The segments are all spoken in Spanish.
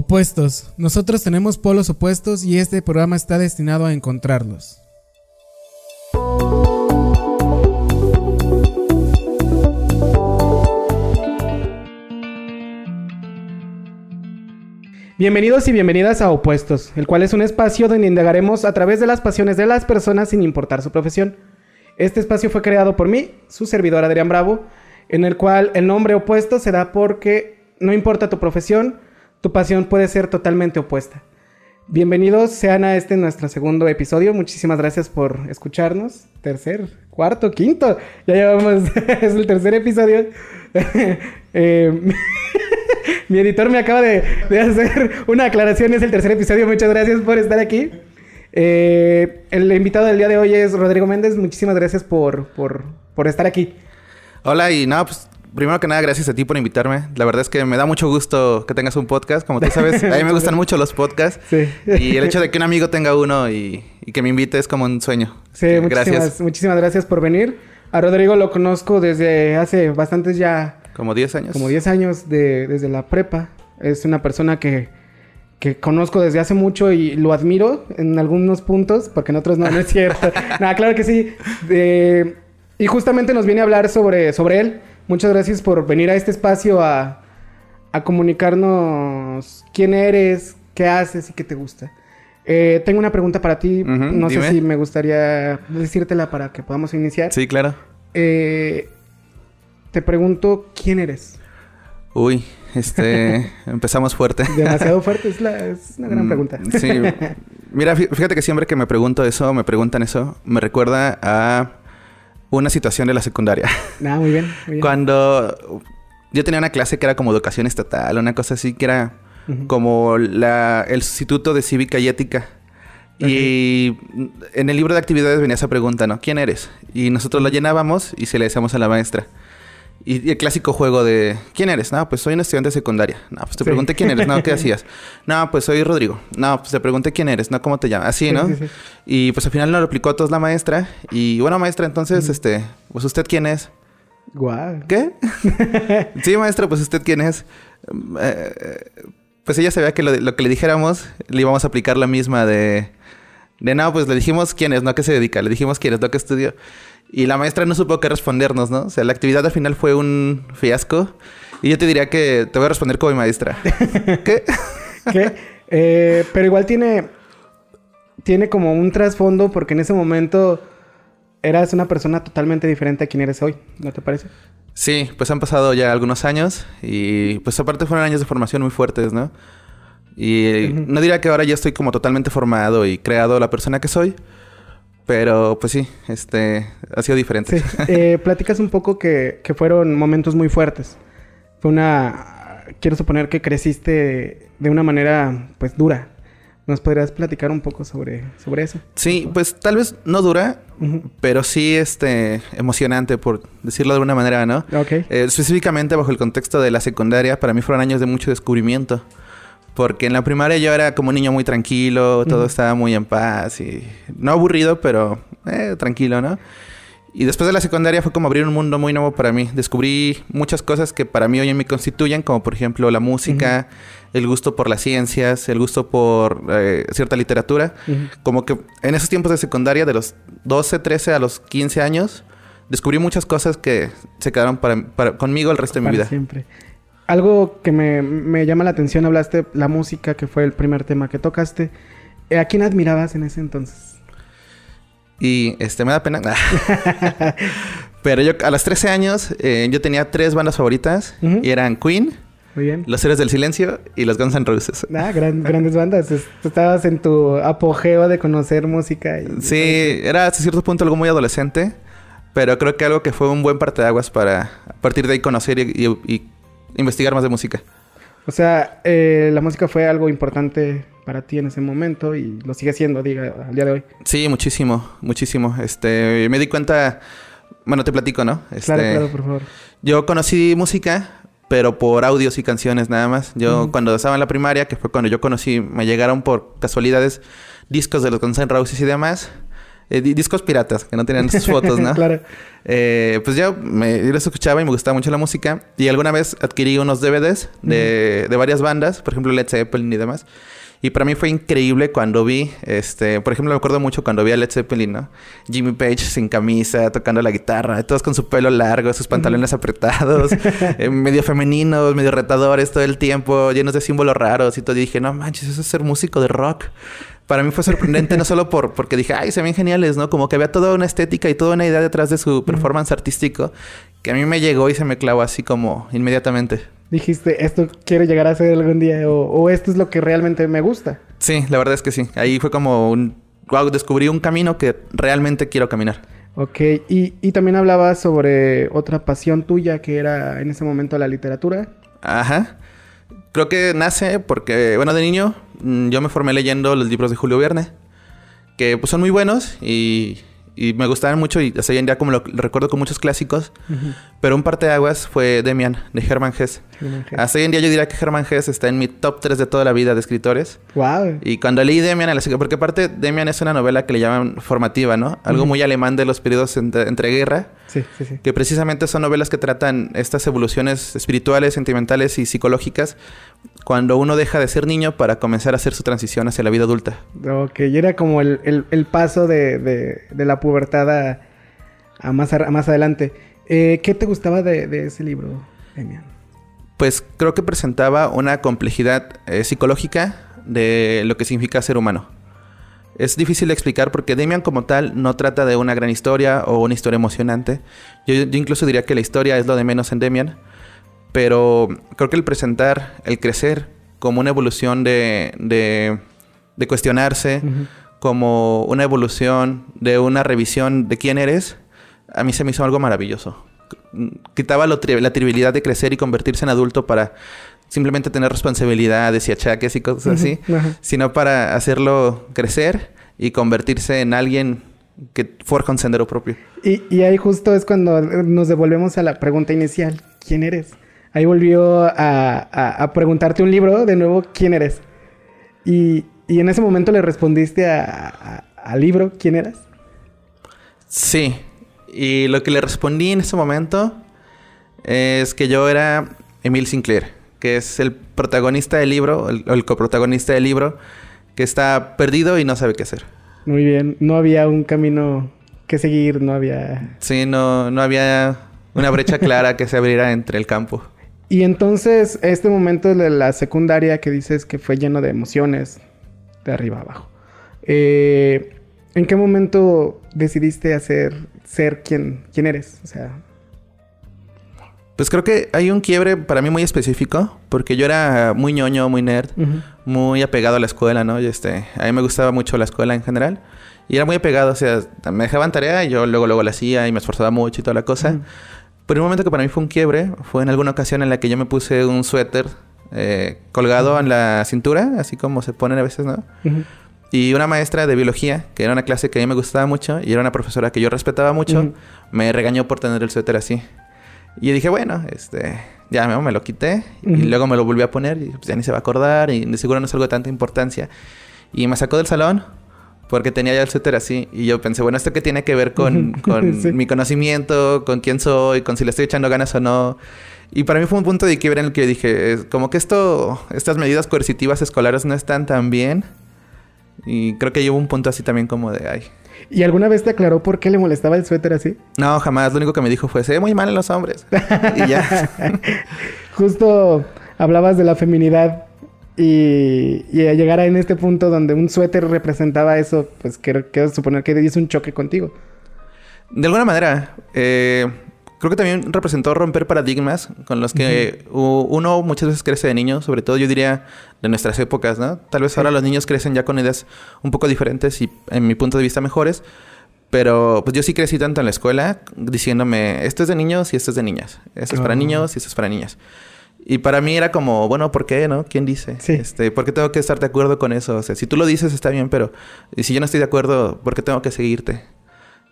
Opuestos. Nosotros tenemos polos opuestos y este programa está destinado a encontrarlos. Bienvenidos y bienvenidas a Opuestos, el cual es un espacio donde indagaremos a través de las pasiones de las personas sin importar su profesión. Este espacio fue creado por mí, su servidor Adrián Bravo, en el cual el nombre opuesto se da porque no importa tu profesión, tu pasión puede ser totalmente opuesta. Bienvenidos sean a este nuestro segundo episodio. Muchísimas gracias por escucharnos. Tercer, cuarto, quinto. Ya llevamos, es el tercer episodio. eh, mi editor me acaba de, hacer una aclaración. Es el tercer episodio. Muchas gracias por estar aquí. Eh, el invitado del día de hoy es Rodrigo Méndez. Muchísimas gracias por, por, por estar aquí. Hola y nada, pues primero que nada, gracias a ti por invitarme. La verdad es que me da mucho gusto que tengas un podcast. Como tú sabes, a mí me gustan mucho los podcasts. Sí. Y el hecho de que un amigo tenga uno y, y que me invite es como un sueño. Sí, muchísimas gracias. muchísimas gracias por venir. A Rodrigo lo conozco desde hace bastantes ya... Como 10 años. Como 10 años de, desde la prepa. Es una persona que, que conozco desde hace mucho y lo admiro en algunos puntos, porque en otros no, no es cierto. Nada, claro que sí. De, y justamente nos viene a hablar sobre, sobre él. Muchas gracias por venir a este espacio a, a comunicarnos quién eres, qué haces y qué te gusta. Eh, tengo una pregunta para ti. Uh -huh, no dime. sé si me gustaría decírtela para que podamos iniciar. Sí, claro. Eh, te pregunto, ¿quién eres? Uy, este, empezamos fuerte. Demasiado fuerte, es, la, es una gran pregunta. Sí, mira, fíjate que siempre que me pregunto eso, me preguntan eso, me recuerda a una situación de la secundaria. Ah, muy bien, muy bien. Cuando yo tenía una clase que era como educación estatal, una cosa así, que era uh -huh. como la, el sustituto de cívica y ética. Okay. Y en el libro de actividades venía esa pregunta, ¿no? ¿Quién eres? Y nosotros lo llenábamos y se le decíamos a la maestra. Y, el clásico juego de ¿quién eres? No, pues soy un estudiante de secundaria. No, pues te sí. pregunté quién eres, no, ¿qué hacías? No, pues soy Rodrigo. No, pues te pregunté quién eres, no, ¿cómo te llamas? Así, ¿no? Sí, sí, y pues al final lo replicó a todos la maestra. Y bueno, maestra, entonces, mm. este, pues usted quién es? Guau. ¿Qué? sí, maestra, pues usted quién es. Eh, pues ella sabía que lo, lo, que le dijéramos le íbamos a aplicar la misma de. De no, pues le dijimos quién es, no a qué se dedica, le dijimos quién es, no a qué estudió. Y la maestra no supo qué respondernos, ¿no? O sea, la actividad al final fue un fiasco. Y yo te diría que te voy a responder como mi maestra. ¿Qué? ¿Qué? Eh, pero igual tiene... Tiene como un trasfondo porque en ese momento eras una persona totalmente diferente a quien eres hoy. ¿No te parece? Sí, pues han pasado ya algunos años. Y pues aparte fueron años de formación muy fuertes, ¿no? Y uh -huh. no diría que ahora ya estoy como totalmente formado y creado la persona que soy. Pero pues sí, este ha sido diferente. Sí. Eh, platicas un poco que, que, fueron momentos muy fuertes. Fue una. Quiero suponer que creciste de una manera pues dura. ¿Nos podrías platicar un poco sobre, sobre eso? Sí, pues tal vez no dura, uh -huh. pero sí este emocionante, por decirlo de alguna manera, ¿no? Ok. Eh, específicamente bajo el contexto de la secundaria, para mí fueron años de mucho descubrimiento. Porque en la primaria yo era como un niño muy tranquilo, todo uh -huh. estaba muy en paz y no aburrido, pero eh, tranquilo, ¿no? Y después de la secundaria fue como abrir un mundo muy nuevo para mí. Descubrí muchas cosas que para mí hoy me constituyen, como por ejemplo la música, uh -huh. el gusto por las ciencias, el gusto por eh, cierta literatura. Uh -huh. Como que en esos tiempos de secundaria, de los 12, 13 a los 15 años, descubrí muchas cosas que se quedaron para, para conmigo el resto de para mi vida. Siempre algo que me, me, llama la atención, hablaste la música, que fue el primer tema que tocaste. ¿A quién admirabas en ese entonces? Y este me da pena. Pero yo a los 13 años eh, yo tenía tres bandas favoritas uh -huh. y eran Queen, Muy bien. Los Héroes del Silencio y los Guns N' Roses. Ah, gran, grandes bandas. Estabas en tu apogeo de conocer música. Y... Sí, era hasta cierto punto algo muy adolescente, pero creo que algo que fue un buen parteaguas para a partir de ahí conocer y, y, y investigar más de música. O sea, eh, la música fue algo importante para ti en ese momento y lo sigue siendo, diga, al día de hoy. Sí, muchísimo, muchísimo. Este, me di cuenta, bueno, te platico, ¿no? Este, claro, claro, por favor. Yo conocí música, pero por audios y canciones nada más. Yo uh -huh. cuando estaba en la primaria, que fue cuando yo conocí, me llegaron por casualidades discos de los Guns N' Roses y demás. Eh, discos piratas, que no tenían sus fotos, ¿no? claro. Eh, pues yo, me, yo los escuchaba y me gustaba mucho la música. Y alguna vez adquirí unos DVDs de, de varias bandas, por ejemplo Led Zeppelin y demás. Y para mí fue increíble cuando vi, este, por ejemplo, me acuerdo mucho cuando vi a Led Zeppelin, ¿no? Jimmy Page sin camisa, tocando la guitarra, todos con su pelo largo, sus pantalones apretados, eh, medio femeninos, medio retadores todo el tiempo, llenos de símbolos raros y todo. Y dije, no manches, eso es ser músico de rock. Para mí fue sorprendente, no solo por, porque dije, ay, se ven geniales, ¿no? Como que había toda una estética y toda una idea detrás de su performance artístico que a mí me llegó y se me clavó así como inmediatamente dijiste, esto quiero llegar a ser algún día o, esto es lo que realmente me gusta. Sí, la verdad es que sí. Ahí fue como un... Wow, descubrí un camino que realmente quiero caminar. Ok, y, y también hablabas sobre otra pasión tuya que era en ese momento la literatura. Ajá. Creo que nace porque, bueno, de niño mm, yo me formé leyendo los libros de Julio Verne, que pues son muy buenos y y me gustaban mucho y hasta hoy en día como lo, recuerdo con muchos clásicos. Pero un parte de aguas fue Demian, de Hermann Hesse. Hasta hoy en día yo diría que Hermann Hesse está en mi top 3 de toda la vida de escritores. Wow. Y cuando leí Demian, porque aparte Demian es una novela que le llaman formativa, ¿no? Algo muy alemán de los periodos entre, entre guerra. Sí, sí, sí. Que precisamente son novelas que tratan estas evoluciones espirituales, sentimentales y psicológicas cuando uno deja de ser niño para comenzar a hacer su transición hacia la vida adulta. Ok, y era como el, paso de, de, la pubertad a, más, más adelante. Eh, ¿Qué te gustaba de, ese libro, Demian? Pues creo que presentaba una complejidad eh, psicológica de lo que significa ser humano. Es difícil de explicar porque Demian como tal no trata de una gran historia o una historia emocionante. Yo, yo incluso diría que la historia es lo de menos en Demian pero creo que el presentar, el crecer como una evolución de, de, cuestionarse, como una evolución de una revisión de quién eres, a mí se me hizo algo maravilloso. Quitaba la trivialidad de crecer y convertirse en adulto para simplemente tener responsabilidades y achaques y cosas así, sino para hacerlo crecer y convertirse en alguien que forja un sendero propio. Y, y ahí justo es cuando nos devolvemos a la pregunta inicial, ¿quién eres? ahí volvió a, preguntarte un libro de nuevo, ¿quién eres? Y, en ese momento le respondiste al libro, ¿quién eras? Sí, y lo que le respondí en ese momento es que yo era Emil Sinclair, que es el protagonista del libro, el, el coprotagonista del libro, que está perdido y no sabe qué hacer. Muy bien, no había un camino que seguir, no había... Sí, no, no había una brecha clara que se abriera entre el campo. Y entonces, este momento de la secundaria que dices que fue lleno de emociones, de arriba abajo. Eh, ¿En qué momento decidiste hacer, ser quien, quién eres? O sea. Pues creo que hay un quiebre para mí muy específico, porque yo era muy ñoño, muy nerd, muy apegado a la escuela, ¿no? Y este, a mí me gustaba mucho la escuela en general. Y era muy apegado, o sea, me dejaban tarea y yo luego, luego la hacía y me esforzaba mucho y toda la cosa. Pero un momento que para mí fue un quiebre fue en alguna ocasión en la que yo me puse un suéter eh, colgado en la cintura, así como se ponen a veces, ¿no? Y una maestra de biología, que era una clase que a mí me gustaba mucho y era una profesora que yo respetaba mucho, me regañó por tener el suéter así. Y dije, bueno, este, ya me, lo quité y luego me lo volví a poner y pues, ya ni se va a acordar y de seguro no es algo de tanta importancia. Y me sacó del salón porque tenía ya el suéter así. Y yo pensé, bueno, ¿esto qué tiene que ver con, mi conocimiento, con quién soy, con si le estoy echando ganas o no? Y para mí fue un punto de quiebre en el que dije, como que esto, estas medidas coercitivas escolares no están tan bien. Y creo que llevo un punto así también como de, ay. ¿Y alguna vez te aclaró por qué le molestaba el suéter así? No, jamás. Lo único que me dijo fue, se ve muy mal en los hombres. y ya. Justo hablabas de la feminidad y, y llegar a en este punto donde un suéter representaba eso, pues quiero, suponer que hizo un choque contigo. De alguna manera, eh, creo que también representó romper paradigmas con los que uno muchas veces crece de niño, sobre todo yo diría de nuestras épocas, ¿no? Tal vez ahora los niños crecen ya con ideas un poco diferentes y en mi punto de vista mejores, pero pues yo sí crecí tanto en la escuela diciéndome, esto es de niños y esto es de niñas, esto es para niños y esto es para niñas. Y para mí era como, bueno, ¿por qué, no? ¿Quién dice? Sí. Este, ¿Por qué tengo que estar de acuerdo con eso? O sea, si tú lo dices está bien, pero si yo no estoy de acuerdo, ¿por qué tengo que seguirte?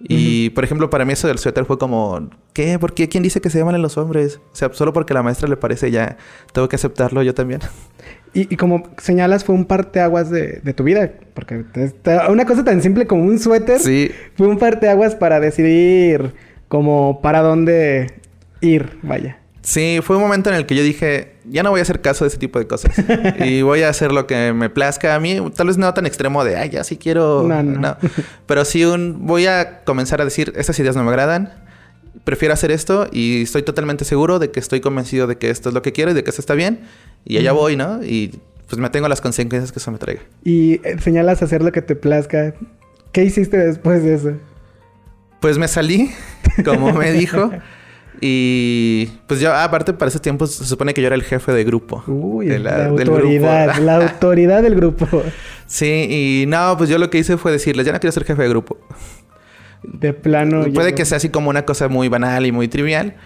Y, por ejemplo, para mí eso del suéter fue como, ¿qué? ¿Por qué? ¿Quién dice que se llaman los hombres? O sea, solo porque a la maestra le parece ya, tengo que aceptarlo yo también. Y, y como señalas, fue un parteaguas de, de tu vida. Porque una cosa tan simple como un suéter Sí, fue un parteaguas para decidir como para dónde ir, vaya. Sí, fue un momento en el que yo dije, ya no voy a hacer caso de ese tipo de cosas. y voy a hacer lo que me plazca a mí. Tal vez no tan extremo de, ay, ya sí quiero... No, no. Pero sí un... Voy a comenzar a decir, estas ideas no me agradan. Prefiero hacer esto y estoy totalmente seguro de que estoy convencido de que esto es lo que quiero y de que esto está bien. Y allá voy, ¿no? Y pues me tengo las consecuencias que eso me traiga. Y eh, señalas hacer lo que te plazca. ¿Qué hiciste después de eso? Pues me salí, como me dijo. Y pues yo, aparte, para ese tiempo se supone que yo era el jefe de grupo. Uy, de la, autoridad, grupo. la autoridad del grupo. Sí, y no, pues yo lo que hice fue decirles, ya no quiero ser jefe de grupo. De plano. Puede que sea así como una cosa muy banal y muy trivial,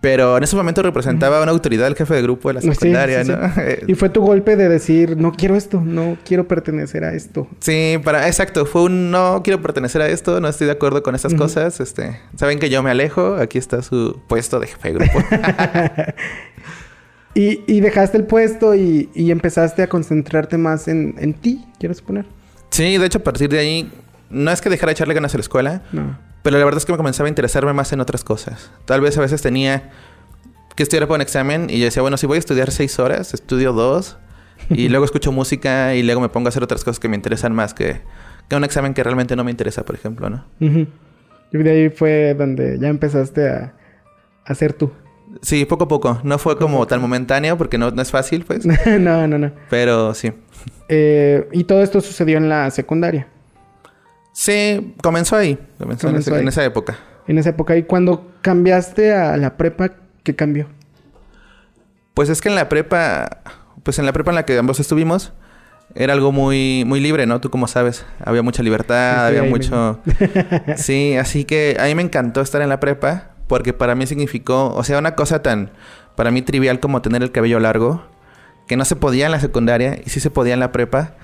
pero en ese momento representaba una autoridad el jefe de grupo de la Sí, secundaria, sí, sí. ¿no? Eh, Y fue tu golpe de decir, no quiero esto, no quiero pertenecer a esto. Sí, para, exacto, fue un no quiero pertenecer a esto, no estoy de acuerdo con estas cosas, este, saben que yo me alejo, aquí está su puesto de jefe de grupo. Y, y dejaste el puesto y, y empezaste a concentrarte más en, en ti, quiero suponer. sí, de hecho a partir de ahí no es que dejara de echarle ganas a la escuela, No. Pero la verdad es que me comenzaba a interesarme más en otras cosas. Tal vez a veces tenía que estudiar para un examen y yo decía, bueno, si voy a estudiar seis horas, estudio dos y luego escucho música y luego me pongo a hacer otras cosas que me interesan más que, que un examen que realmente no me interesa, por ejemplo, ¿no? Ujú. Y de ahí fue donde ya empezaste a, a ser tú. Sí, poco a poco. No fue como tan momentáneo porque no, no es fácil, pues. no, no, no. Pero sí. Eh, y todo esto sucedió en la secundaria, Sí, comenzó ahí. Comenzó, en, Comenzó ese- ahí. en esa época. en esa época. Y cuando cambiaste a la prepa, ¿qué cambió? Pues es que en la prepa, pues en la prepa en la que ambos estuvimos, era algo muy, muy libre, ¿no? Tú como sabes, había mucha libertad, Sí, había mucho... sí, así que a mí me encantó estar en la prepa porque para mí significó, o sea, una cosa tan, para mí trivial como tener el cabello largo, que no se podía en la secundaria y sí se podía en la prepa,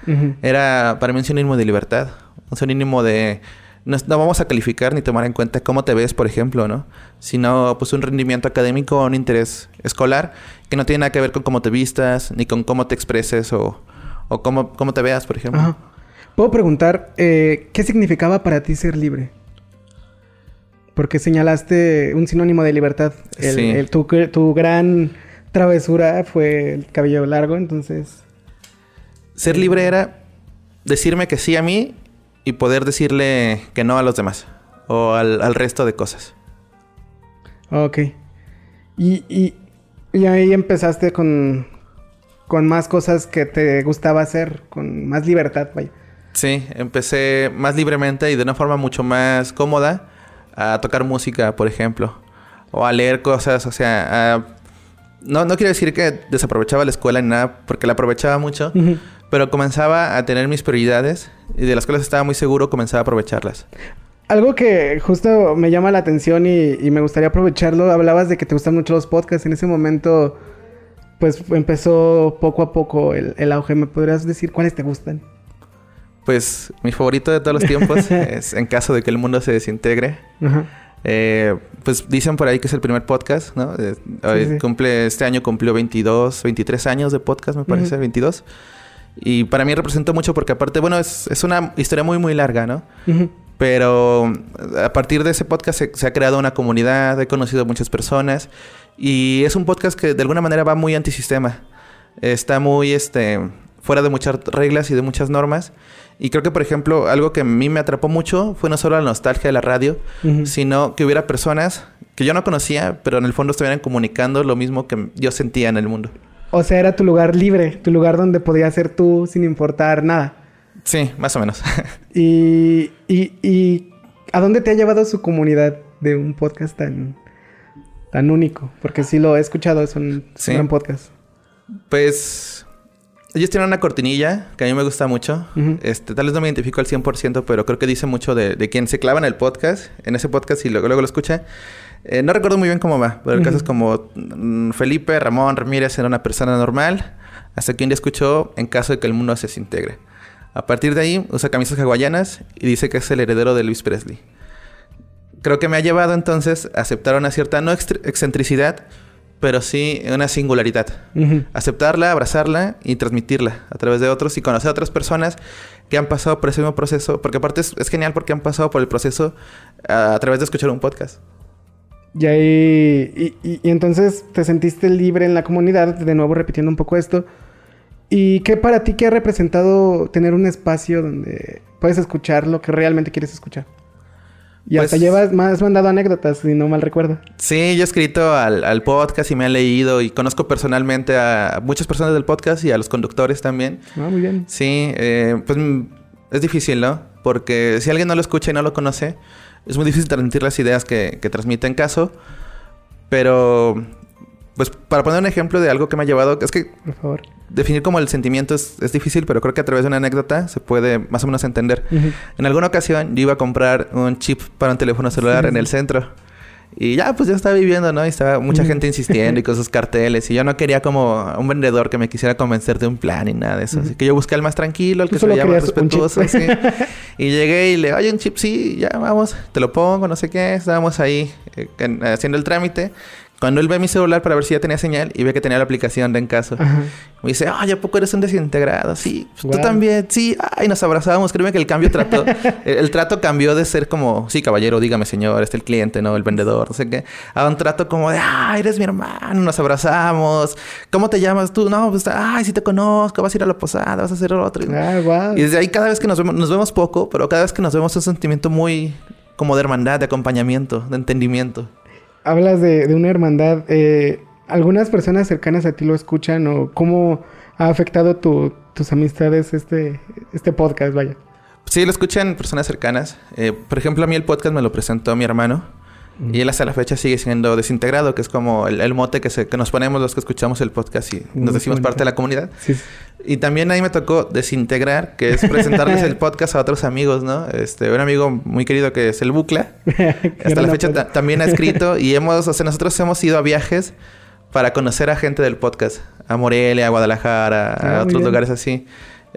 era para mí un sinónimo de libertad, un sinónimo de... No, no vamos a calificar ni tomar en cuenta cómo te ves, por ejemplo, ¿no? Sino pues un rendimiento académico o un interés escolar que no tiene nada que ver con cómo te vistas, ni con cómo te expreses o, o cómo, cómo te veas, por ejemplo. Ajá. Puedo preguntar, eh, ¿qué significaba para ti ser libre? Porque señalaste un sinónimo de libertad. El- Sí. el- tu, tu gran travesura fue el cabello largo, entonces... Ser libre era decirme que sí a mí y poder decirle que no a los demás o al, al resto de cosas. Ok. Y, y, y ahí empezaste con, con más cosas que te gustaba hacer, con más libertad, vaya. Sí, empecé más libremente y de una forma mucho más cómoda a tocar música, por ejemplo, o a leer cosas, o sea, a- no, no quiero decir que desaprovechaba la escuela ni nada, porque la aprovechaba mucho, pero comenzaba a tener mis prioridades y de las cuales estaba muy seguro, comenzaba a aprovecharlas. Algo que justo me llama la atención y, y me gustaría aprovecharlo, hablabas de que te gustan mucho los podcasts. En ese momento, pues empezó poco a poco el, el auge. ¿Me podrías decir cuáles te gustan? Pues mi favorito de todos los tiempos es En caso de que el mundo se desintegre. Ajá. Eh, pues dicen por ahí que es el primer podcast, ¿no? Eh, hoy sí. Cumple, este año cumplió 22, 23 años de podcast, me parece, Ujú. 22. Y para mí representó mucho porque aparte, bueno, es, es una historia muy, muy larga, ¿no? Ujú. Pero a partir de ese podcast se, se ha creado una comunidad, he conocido a muchas personas y es un podcast que de alguna manera va muy antisistema. Está muy este, fuera de muchas reglas y de muchas normas. Y creo que, por ejemplo, algo que a mí me atrapó mucho fue no solo la nostalgia de la radio, sino que hubiera personas que yo no conocía, pero en el fondo estuvieran comunicando lo mismo que yo sentía en el mundo. O sea, era tu lugar libre, tu lugar donde podías ser tú sin importar nada. Sí, más o menos. Y, y, y ¿a dónde te ha llevado su comunidad de un podcast tan, tan único? Porque sí lo he escuchado, es un, Sí. un gran podcast. Pues ellos tienen una cortinilla que a mí me gusta mucho. Este, tal vez no me identifico al 100%, pero creo que dice mucho de, de quien se clava en el podcast, en ese podcast y luego, luego lo escucha. Eh, no recuerdo muy bien cómo va, pero el caso es como mm, Felipe Ramón Ramírez era una persona normal, hasta que un día escuchó en caso de que el mundo se desintegre. A partir de ahí usa camisas hawaianas y dice que es el heredero de Elvis Presley. Creo que me ha llevado entonces a aceptar una cierta, no excentricidad, pero sí una singularidad. Aceptarla, abrazarla y transmitirla a través de otros y conocer a otras personas que han pasado por ese mismo proceso, porque aparte es, genial porque han pasado por el proceso a, través de escuchar un podcast. Y, ahí, y, entonces te sentiste libre en la comunidad, de nuevo repitiendo un poco esto. ¿Y qué para ti, qué ha representado tener un espacio donde puedes escuchar lo que realmente quieres escuchar? Y hasta pues llevas, más mandado anécdotas, si no mal recuerdo. Sí, yo he escrito al, podcast y me han leído y conozco personalmente a muchas personas del podcast y a los conductores también. Ah, muy bien. Sí, eh, pues mm, es difícil, ¿no? Porque si alguien no lo escucha y no lo conoce, es muy difícil transmitir las ideas que, que transmite en caso. Pero, pues para poner un ejemplo de algo que me ha llevado, es que... Por favor definir como el sentimiento es, difícil, pero creo que a través de una anécdota se puede más o menos entender. En alguna ocasión yo iba a comprar un chip para un teléfono celular en el centro. Y ya, pues ya estaba viviendo, ¿no? Y estaba mucha gente insistiendo y con sus carteles. Y yo no quería como un vendedor que me quisiera convencer de un plan y nada de eso. Así que yo busqué al más tranquilo, al que se llama respetuoso. y llegué y le, oye, un chip, sí, ya vamos, te lo pongo, no sé qué. Estábamos ahí eh, haciendo el trámite. Cuando él ve mi celular para ver si ya tenía señal y ve que tenía la aplicación de En Caso, me dice, ay, ¿a poco eres un desintegrado? Sí, pues tú también, sí. Ay, nos abrazábamos. Créeme que el cambio trató, el, trato cambió de ser como, sí, caballero, dígame, señor, este es el cliente, ¿no? El vendedor, no sé qué, a un trato como de, ay, eres mi hermano, nos abrazamos. ¿Cómo te llamas tú? No, pues, ay, sí te conozco, vas a ir a la posada, vas a hacer otro. Ah, y desde ahí, cada vez que nos vemos, nos vemos poco, pero cada vez que nos vemos es un sentimiento muy como de hermandad, de acompañamiento, de entendimiento hablas de, una hermandad. Eh, ¿Algunas personas cercanas a ti lo escuchan o cómo ha afectado tus amistades este, este podcast, vaya? Sí, lo escuchan personas cercanas. Eh, por ejemplo, a mí el podcast me lo presentó mi hermano. Y él hasta la fecha sigue siendo desintegrado, que es como el, mote que, se, que nos ponemos los que escuchamos el podcast y nos decimos parte de la comunidad. Y también ahí me tocó desintegrar, que es presentarles el podcast a otros amigos, ¿no? Este, un amigo muy querido que es el Bucla. hasta la fecha también ha escrito y hemos, o sea, nosotros hemos ido a viajes para conocer a gente del podcast. A Morelia, a Guadalajara, a ah, otros lugares así.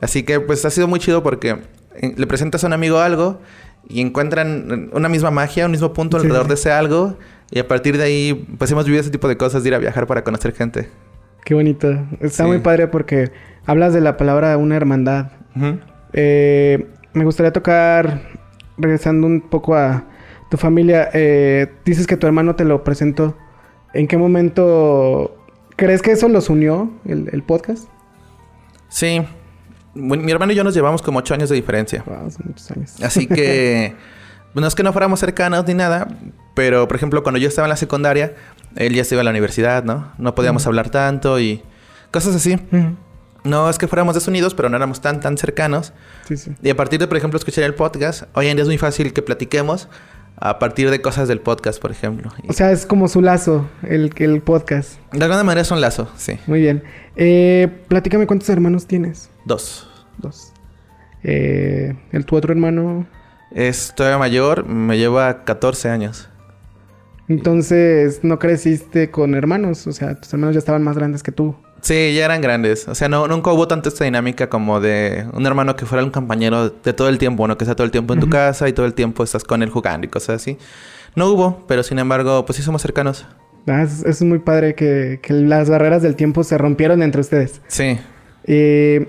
Así que pues ha sido muy chido porque eh, le presentas a un amigo algo y encuentran una misma magia, un mismo punto alrededor de ese algo. Y a partir de ahí, pues hemos vivido ese tipo de cosas, de ir a viajar para conocer gente. Qué bonito. Está muy padre porque hablas de la palabra una hermandad. Eh, me gustaría tocar, regresando un poco a tu familia, eh, dices que tu hermano te lo presentó. ¿En qué momento crees que eso los unió, el, el podcast? Sí, mi hermano y yo nos llevamos como ocho años de diferencia. muchos años. Así que no es que no fuéramos cercanos ni nada, pero por ejemplo, cuando yo estaba en la secundaria, él ya estaba a la universidad, ¿no? No podíamos hablar tanto y cosas así. No es que fuéramos desunidos, pero no éramos tan, tan cercanos. Sí, sí. Y a partir de, por ejemplo, escuchar el podcast, hoy en día es muy fácil que platiquemos a partir de cosas del podcast, por ejemplo. O sea, es como su lazo, el, el podcast. De alguna manera es un lazo, sí. Muy bien. Eh, platícame cuántos hermanos tienes. Dos. Dos. Eh, ¿El tu otro hermano? Es todavía mayor, me lleva 14 años. Entonces, ¿no creciste con hermanos? O sea, tus hermanos ya estaban más grandes que tú. Sí, ya eran grandes. O sea, no, nunca hubo tanta esta dinámica como de un hermano que fuera un compañero de todo el tiempo, ¿no? Que está todo el tiempo en tu casa y todo el tiempo estás con él jugando y cosas así. No hubo, pero sin embargo, pues sí somos cercanos. Ah, es, muy padre que, que, las barreras del tiempo se rompieron entre ustedes. Sí. Eh,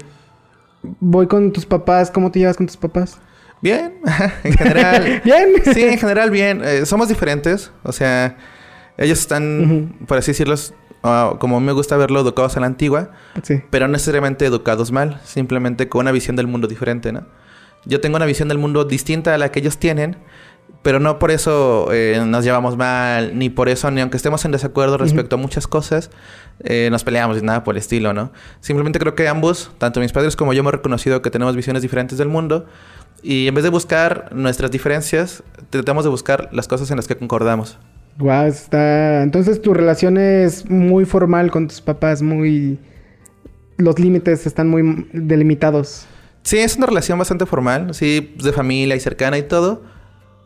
voy con tus papás. ¿Cómo te llevas con tus papás? Bien, en general. bien. Sí, en general bien. Eh, somos diferentes. O sea, ellos están, por así decirlo, ah, como me gusta verlo, educados a la antigua. Sí. Pero no necesariamente educados mal. Simplemente con una visión del mundo diferente, ¿no? Yo tengo una visión del mundo distinta a la que ellos tienen. Pero no por eso eh, nos llevamos mal, ni por eso, ni aunque estemos en desacuerdo respecto a muchas cosas, eh, nos peleamos y nada por el estilo, ¿no? Simplemente creo que ambos, tanto mis padres como yo, hemos reconocido que tenemos visiones diferentes del mundo y en vez de buscar nuestras diferencias, tratamos de buscar las cosas en las que concordamos. Wow, está. Entonces tu relación es muy formal con tus papás, muy. Los límites están muy delimitados. Sí, es una relación bastante formal, sí, de familia y cercana y todo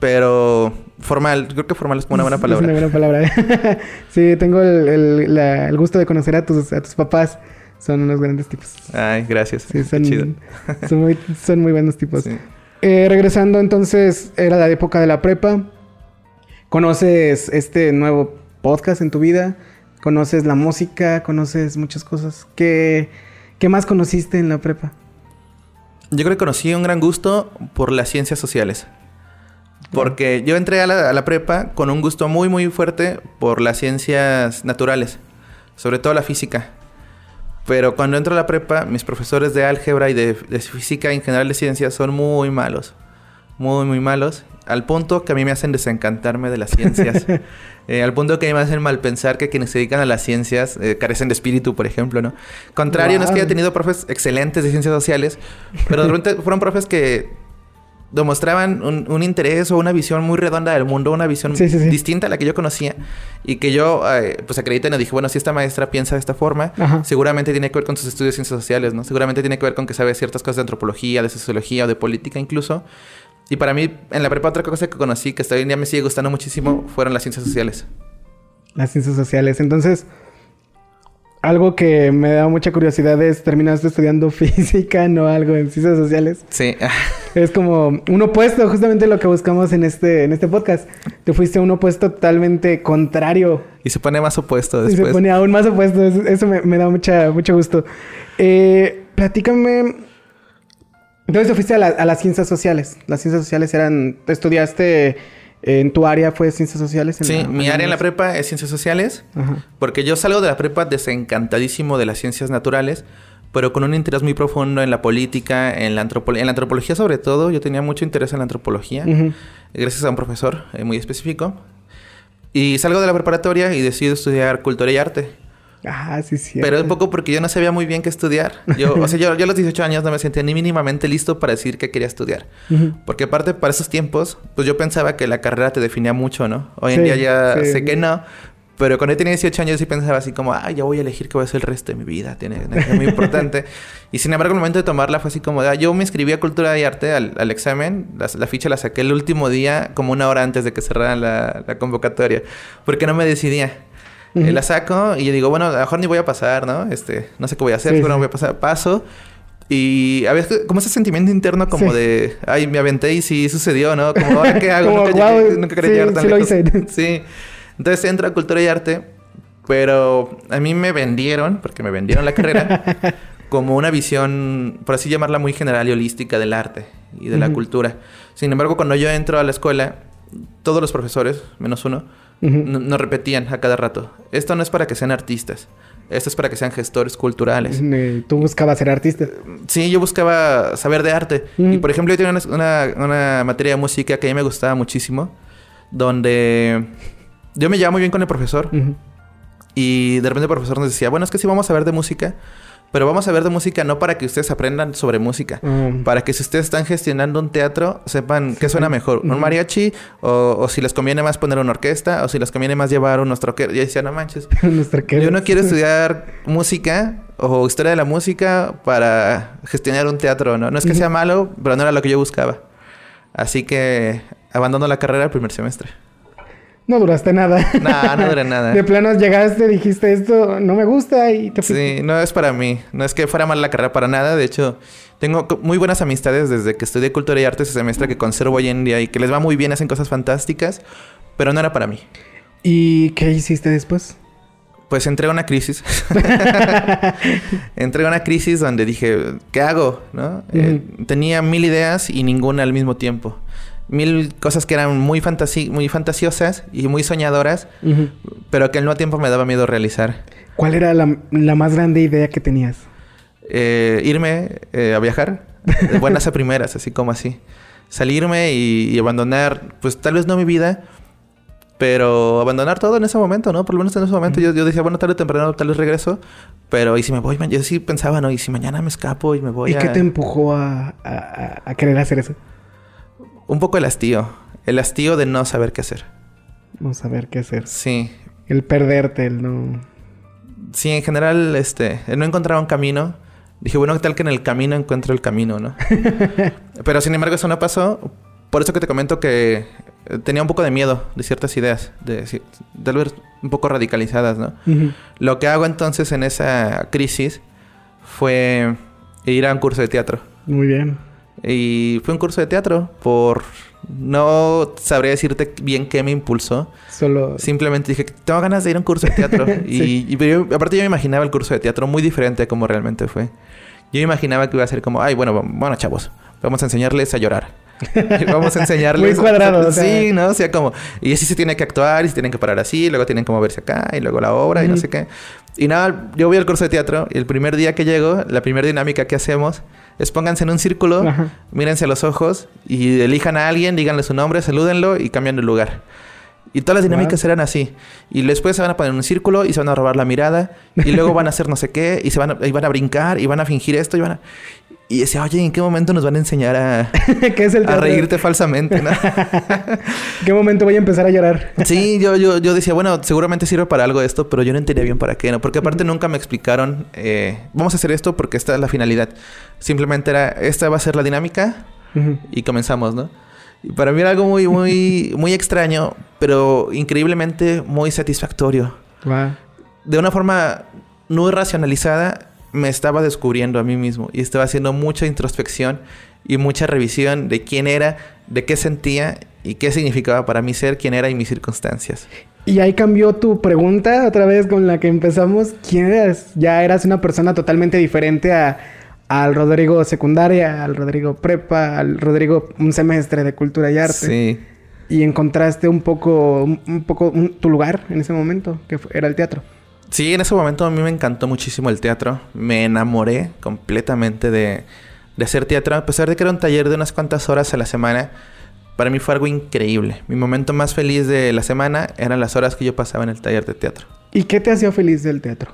pero formal, creo que formal es una buena palabra. Es una buena palabra. sí, tengo el, gusto de conocer a tus, a tus papás. Son unos grandes tipos. Ay, gracias. Sí, son, son, muy, buenos tipos. Eh, regresando entonces, era la época de la prepa. ¿Conoces este nuevo podcast en tu vida? conoces la música, conoces muchas cosas. ¿Qué, qué más conociste en la prepa? Yo creo que conocí un gran gusto por las ciencias sociales. Porque yo entré a la, a la, prepa con un gusto muy, muy fuerte por las ciencias naturales, sobre todo la física. Pero cuando entro a la prepa, mis profesores de álgebra y de, de física en general de ciencias son muy malos. Muy, muy malos. Al punto que a mí me hacen desencantarme de las ciencias. eh, al punto que a mí me hacen mal pensar que quienes se dedican a las ciencias eh, carecen de espíritu, por ejemplo, ¿no? Contrario, wow. no es que haya tenido profes excelentes de ciencias sociales, pero de repente fueron profes que demostraban un, un, interés o una visión muy redonda del mundo, una visión sí, sí, sí. distinta a la que yo conocía y que yo eh, pues acredité y dije, bueno, si esta maestra piensa de esta forma, Ajá. seguramente tiene que ver con sus estudios de ciencias sociales, ¿no? Seguramente tiene que ver con que sabe ciertas cosas de antropología, de sociología o de política incluso. Y para mí, en la prepa, otra cosa que conocí que hasta hoy en día me sigue gustando muchísimo fueron las ciencias sociales. Las ciencias sociales. Entonces, algo que me da mucha curiosidad es, terminaste estudiando física, no algo en ciencias sociales. Sí. es como un opuesto, justamente lo que buscamos en este, en este podcast. Te fuiste a un opuesto totalmente contrario. Y se pone más opuesto después. Y se pone aún más opuesto. Eso me, me da mucha, mucho gusto. Eh, platícame... Entonces te fuiste a, la, a, las ciencias sociales. Las ciencias sociales eran... ¿Estudiaste en tu área fue ciencias sociales? sí, la, mi área en la prepa es ciencias sociales. Ajá. Porque yo salgo de la prepa desencantadísimo de las ciencias naturales, pero con un interés muy profundo en la política, en la, antropo en la antropología sobre todo. Yo tenía mucho interés en la antropología, uh -huh. gracias a un profesor eh, muy específico. Y salgo de la preparatoria y decido estudiar cultura y arte. Ah, sí, sí. Pero un poco porque yo no sabía muy bien qué estudiar. Yo, o sea, yo, yo, a los 18 años no me sentía ni mínimamente listo para decir que quería estudiar. Uh -huh. Porque aparte, para esos tiempos, pues yo pensaba que la carrera te definía mucho, ¿no? Hoy en sí, día ya sí, sé sí. que no. Pero cuando yo tenía 18 años sí pensaba así como, ah, ya voy a elegir qué voy a hacer el resto de mi vida. Tiene, es muy importante. y sin embargo, el momento de tomarla fue así como, ah, yo me inscribí a Cultura y Arte al, al examen. La, la, ficha la saqué el último día, como una hora antes de que cerraran la, la convocatoria. Porque no me decidía. Uh -huh. La saco y yo digo, bueno, a lo mejor ni voy a pasar, ¿no? Este, no sé qué voy a hacer, sí, pero no voy a pasar. Paso. Y a veces, como ese sentimiento interno, como sí. de, ay, me aventé y sí sucedió, ¿no? Como, ahora qué hago. como, nunca, wow, llegué, nunca quería sí, llegar tan sí lejos. Sí. Entonces entro a Cultura y Arte, pero a mí me vendieron, porque me vendieron la carrera, como una visión, por así llamarla, muy general y holística del arte y de uh -huh. la cultura. Sin embargo, cuando yo entro a la escuela, todos los profesores, menos uno, uh -huh. repetían a cada rato, esto no es para que sean artistas, esto es para que sean gestores culturales. ¿Tú buscabas ser artista? Sí, yo buscaba saber de arte. Uh -huh. Y por ejemplo, yo tenía una, una, una, materia de música que a mí me gustaba muchísimo, donde yo me llevaba muy bien con el profesor. Uh -huh. Y de repente el profesor nos decía, bueno, es que sí vamos a ver de música, pero vamos a ver de música no para que ustedes aprendan sobre música, mm. para que si ustedes están gestionando un teatro, sepan qué suena mejor, un mariachi, o, o, si les conviene más poner una orquesta, o si les conviene más llevar unos troqueros. Y decía, no manches, yo no quiero estudiar música o historia de la música para gestionar un teatro, ¿no? No es que sea malo, pero no era lo que yo buscaba. Así que abandono la carrera el primer semestre. No duraste nada. No, no duré nada. De planos llegaste, dijiste esto no me gusta y te. Sí, no es para mí. No es que fuera mal la carrera para nada. De hecho, tengo muy buenas amistades desde que estudié Cultura y Arte ese semestre que conservo hoy en día y que les va muy bien, hacen cosas fantásticas, pero no era para mí. ¿Y qué hiciste después? Pues entré a una crisis. entré a una crisis donde dije, ¿qué hago? ¿No? Eh, tenía mil ideas y ninguna al mismo tiempo mil cosas que eran muy, fantasi muy fantasiosas y muy soñadoras, uh -huh. pero que al mismo tiempo me daba miedo realizar. ¿Cuál era la, la más grande idea que tenías? Eh, irme eh, a viajar, de buenas a primeras, así como así. Salirme y, y, abandonar, pues tal vez no mi vida, pero abandonar todo en ese momento, ¿no? Por lo menos en ese momento uh -huh. yo, yo, decía, bueno, tarde o temprano tal vez regreso, pero ¿y si me voy? Yo sí pensaba, ¿no? ¿Y si mañana me escapo y me voy ¿Y a... qué te empujó a, a, a querer hacer eso? Un poco el hastío. El hastío de no saber qué hacer. No saber qué hacer. Sí. El perderte, el no. Sí, en general, este, el no encontrar un camino. Dije, bueno, ¿qué tal que en el camino encuentro el camino, no? Pero sin embargo, eso no pasó. Por eso que te comento que eh, tenía un poco de miedo de ciertas ideas, de, tal vez un poco radicalizadas, ¿no? Uh -huh. Lo que hago entonces en esa crisis fue ir a un curso de teatro. Muy bien. Y fue un curso de teatro por... No sabría decirte bien qué me impulsó. Solo... Simplemente dije, tengo ganas de ir a un curso de teatro. y, y yo- aparte yo me imaginaba el curso de teatro muy diferente a como realmente fue. Yo imaginaba que iba a ser como, ay, bueno, bueno, chavos, vamos a enseñarles a llorar. Y vamos a enseñarles... Muy cuadrado, o sea. Sí, ¿no? O sea, como... Y así se tiene que actuar y se tienen que parar así, luego tienen que moverse acá y luego la obra y no sé qué. Y nada, yo voy al curso de teatro y el primer día que llego, la primera dinámica que hacemos es pónganse en un círculo, Ajá. mírense a los ojos y elijan a alguien, díganle su nombre, salúdenlo y cambian de lugar. Y todas las dinámicas Wow. eran así. Y después se van a poner en un círculo y se van a robar la mirada. Y luego van a hacer no sé qué. Y se van a, y van a brincar y van a fingir esto y van a... Y decía, oye, ¿en qué momento nos van a enseñar a, ¿Qué es el a teatro? reírte falsamente? ¿no? ¿En qué momento voy a empezar a llorar? Sí, yo, yo, yo decía, bueno, seguramente sirve para algo esto, pero yo no entendía bien para qué, ¿no? Porque aparte nunca me explicaron, eh, vamos a hacer esto porque esta es la finalidad. Simplemente era, esta va a ser la dinámica y comenzamos, ¿no? Y para mí era algo muy, muy, muy extraño, pero increíblemente muy satisfactorio. De una forma no racionalizada, me estaba descubriendo a mí mismo y estaba haciendo mucha introspección y mucha revisión de quién era, de qué sentía y qué significaba para mí ser quien era y mis circunstancias. Y ahí cambió tu pregunta otra vez con la que empezamos. ¿Quién eras? Ya eras una persona totalmente diferente a, al Rodrigo secundaria, al Rodrigo prepa, al Rodrigo un semestre de cultura y arte. Sí. Y encontraste un poco, un, un poco un- tu lugar en ese momento, que fue- era el teatro. Sí, en ese momento a mí me encantó muchísimo el teatro. Me enamoré completamente de, de hacer teatro. A pesar de que era un taller de unas cuantas horas a la semana, para mí fue algo increíble. Mi momento más feliz de la semana eran las horas que yo pasaba en el taller de teatro. ¿Y qué te hacía feliz del teatro?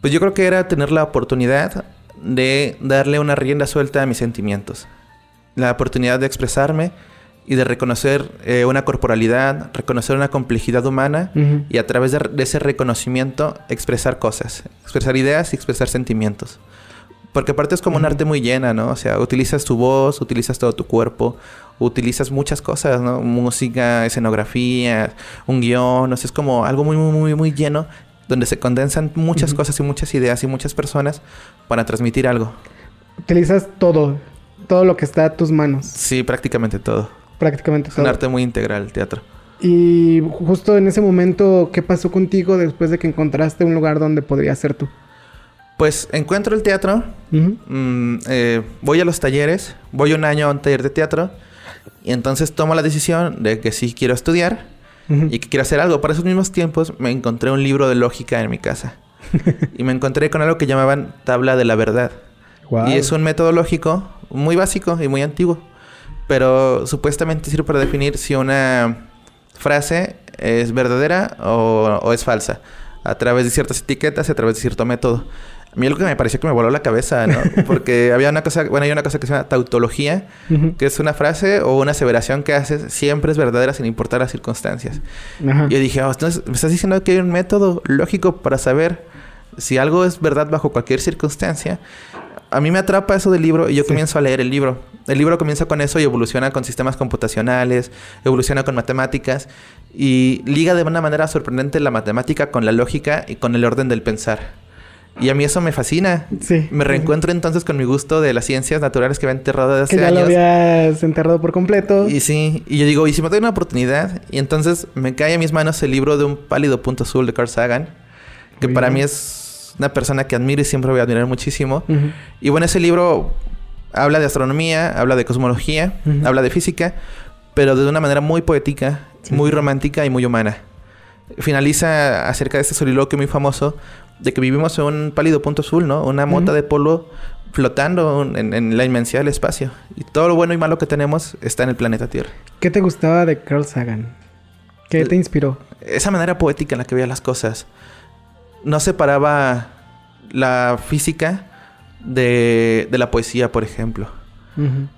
Pues yo creo que era tener la oportunidad de darle una rienda suelta a mis sentimientos. La oportunidad de expresarme y de reconocer eh, una corporalidad, reconocer una complejidad humana y a través de, de ese reconocimiento expresar cosas, expresar ideas y expresar sentimientos. Porque aparte es como un arte muy llena, ¿no? O sea, utilizas tu voz, utilizas todo tu cuerpo, utilizas muchas cosas, ¿no? Música, escenografía, un guion, o sea, es como algo muy, muy, muy, muy lleno donde se condensan muchas cosas y muchas ideas y muchas personas para transmitir algo. Utilizas todo, todo lo que está a tus manos, Sí, prácticamente todo. Prácticamente Es un arte muy integral el teatro. Y justo en ese momento, ¿qué pasó contigo después de que encontraste un lugar donde podrías ser tú? Pues encuentro el teatro. Mm, eh, voy a los talleres, voy un año a un taller de teatro y entonces tomo la decisión de que sí quiero estudiar y que quiero hacer algo. Para esos mismos tiempos me encontré un libro de lógica en mi casa y me encontré con algo que llamaban tabla de la verdad. Y es un método lógico muy básico y muy antiguo, pero supuestamente sirve para definir si una frase es verdadera o, o es falsa a través de ciertas etiquetas y a través de cierto método. A mí algo que me pareció que me voló la cabeza, ¿no? Porque había una cosa, bueno, hay una cosa que se llama tautología, que es una frase o una aseveración que haces siempre es verdadera sin importar las circunstancias. Y yo dije, oh, entonces me estás diciendo que hay un método lógico para saber si algo es verdad bajo cualquier circunstancia. A mí me atrapa eso del libro y yo Sí. comienzo a leer el libro. El libro comienza con eso y evoluciona con sistemas computacionales, evoluciona con matemáticas y liga de una manera sorprendente la matemática con la lógica y con el orden del pensar. Y a mí eso me fascina. Sí. Me reencuentro entonces con mi gusto de las ciencias naturales que había enterrado de hace Que ya lo años. habías enterrado por completo. Y sí, y yo digo, ¿y si me doy una oportunidad? Y entonces me cae a mis manos el libro de un pálido punto azul de Carl Sagan, que Muy para bien. mí es una persona que admiro y siempre voy a admirar muchísimo. Y bueno, ese libro habla de astronomía, habla de cosmología, habla de física, pero de una manera muy poética, Sí. muy romántica y muy humana. Finaliza acerca de este soliloquio muy famoso de que vivimos en un pálido punto azul, ¿no? Una mota de polvo flotando en, en la inmensidad del espacio. Y todo lo bueno y malo que tenemos está en el planeta Tierra. ¿Qué te gustaba de Carl Sagan? ¿Qué El- te inspiró? esa manera poética en la que veía las cosas no separaba la física de, de la poesía, por ejemplo.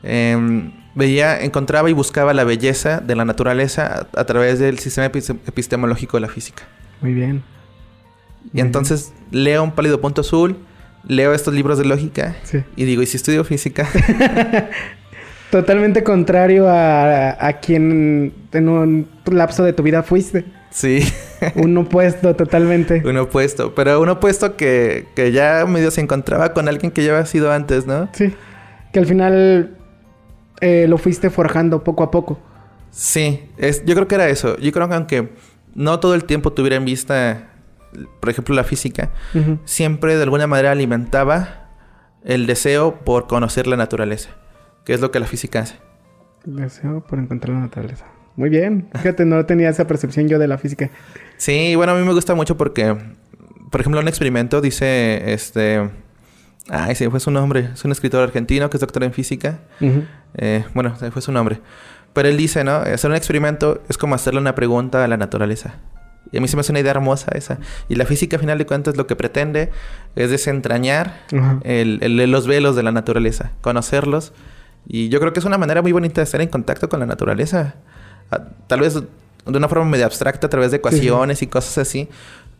Em, veía, encontraba y buscaba la belleza de la naturaleza a, a través del sistema epis- epistemológico de la física. Muy bien. Y Muy entonces leo un pálido punto azul, leo estos libros de lógica. Sí. y digo, ¿y si estudio física? Totalmente contrario a, a quien en un lapso de tu vida fuiste. Sí, Un opuesto totalmente. un opuesto. Pero un opuesto que, que ya medio se encontraba con alguien que ya había sido antes, ¿no? Sí. Que al final eh, lo fuiste forjando poco a poco. Sí, es, yo creo que era eso. Yo creo que aunque no todo el tiempo tuviera en vista, por ejemplo, la física, siempre de alguna manera alimentaba el deseo por conocer la naturaleza, que es lo que la física hace. Deseo por encontrar la naturaleza. Muy bien. Fíjate, no tenía esa percepción yo de la física. Sí, bueno, a mí me gusta mucho porque, por ejemplo, un experimento dice, este... Ay, se fue su nombre. Es un escritor argentino que es doctor en física. Eh, bueno, se fue su nombre. Pero él dice, ¿no? Hacer un experimento es como hacerle una pregunta a la naturaleza. Y a mí se me hace una idea hermosa esa. Y la física, a final de cuentas, lo que pretende es desentrañar los velos de la naturaleza, conocerlos. Y yo creo que es una manera muy bonita de estar en contacto con la naturaleza. Tal vez de una forma medio abstracta, a través de ecuaciones y cosas así.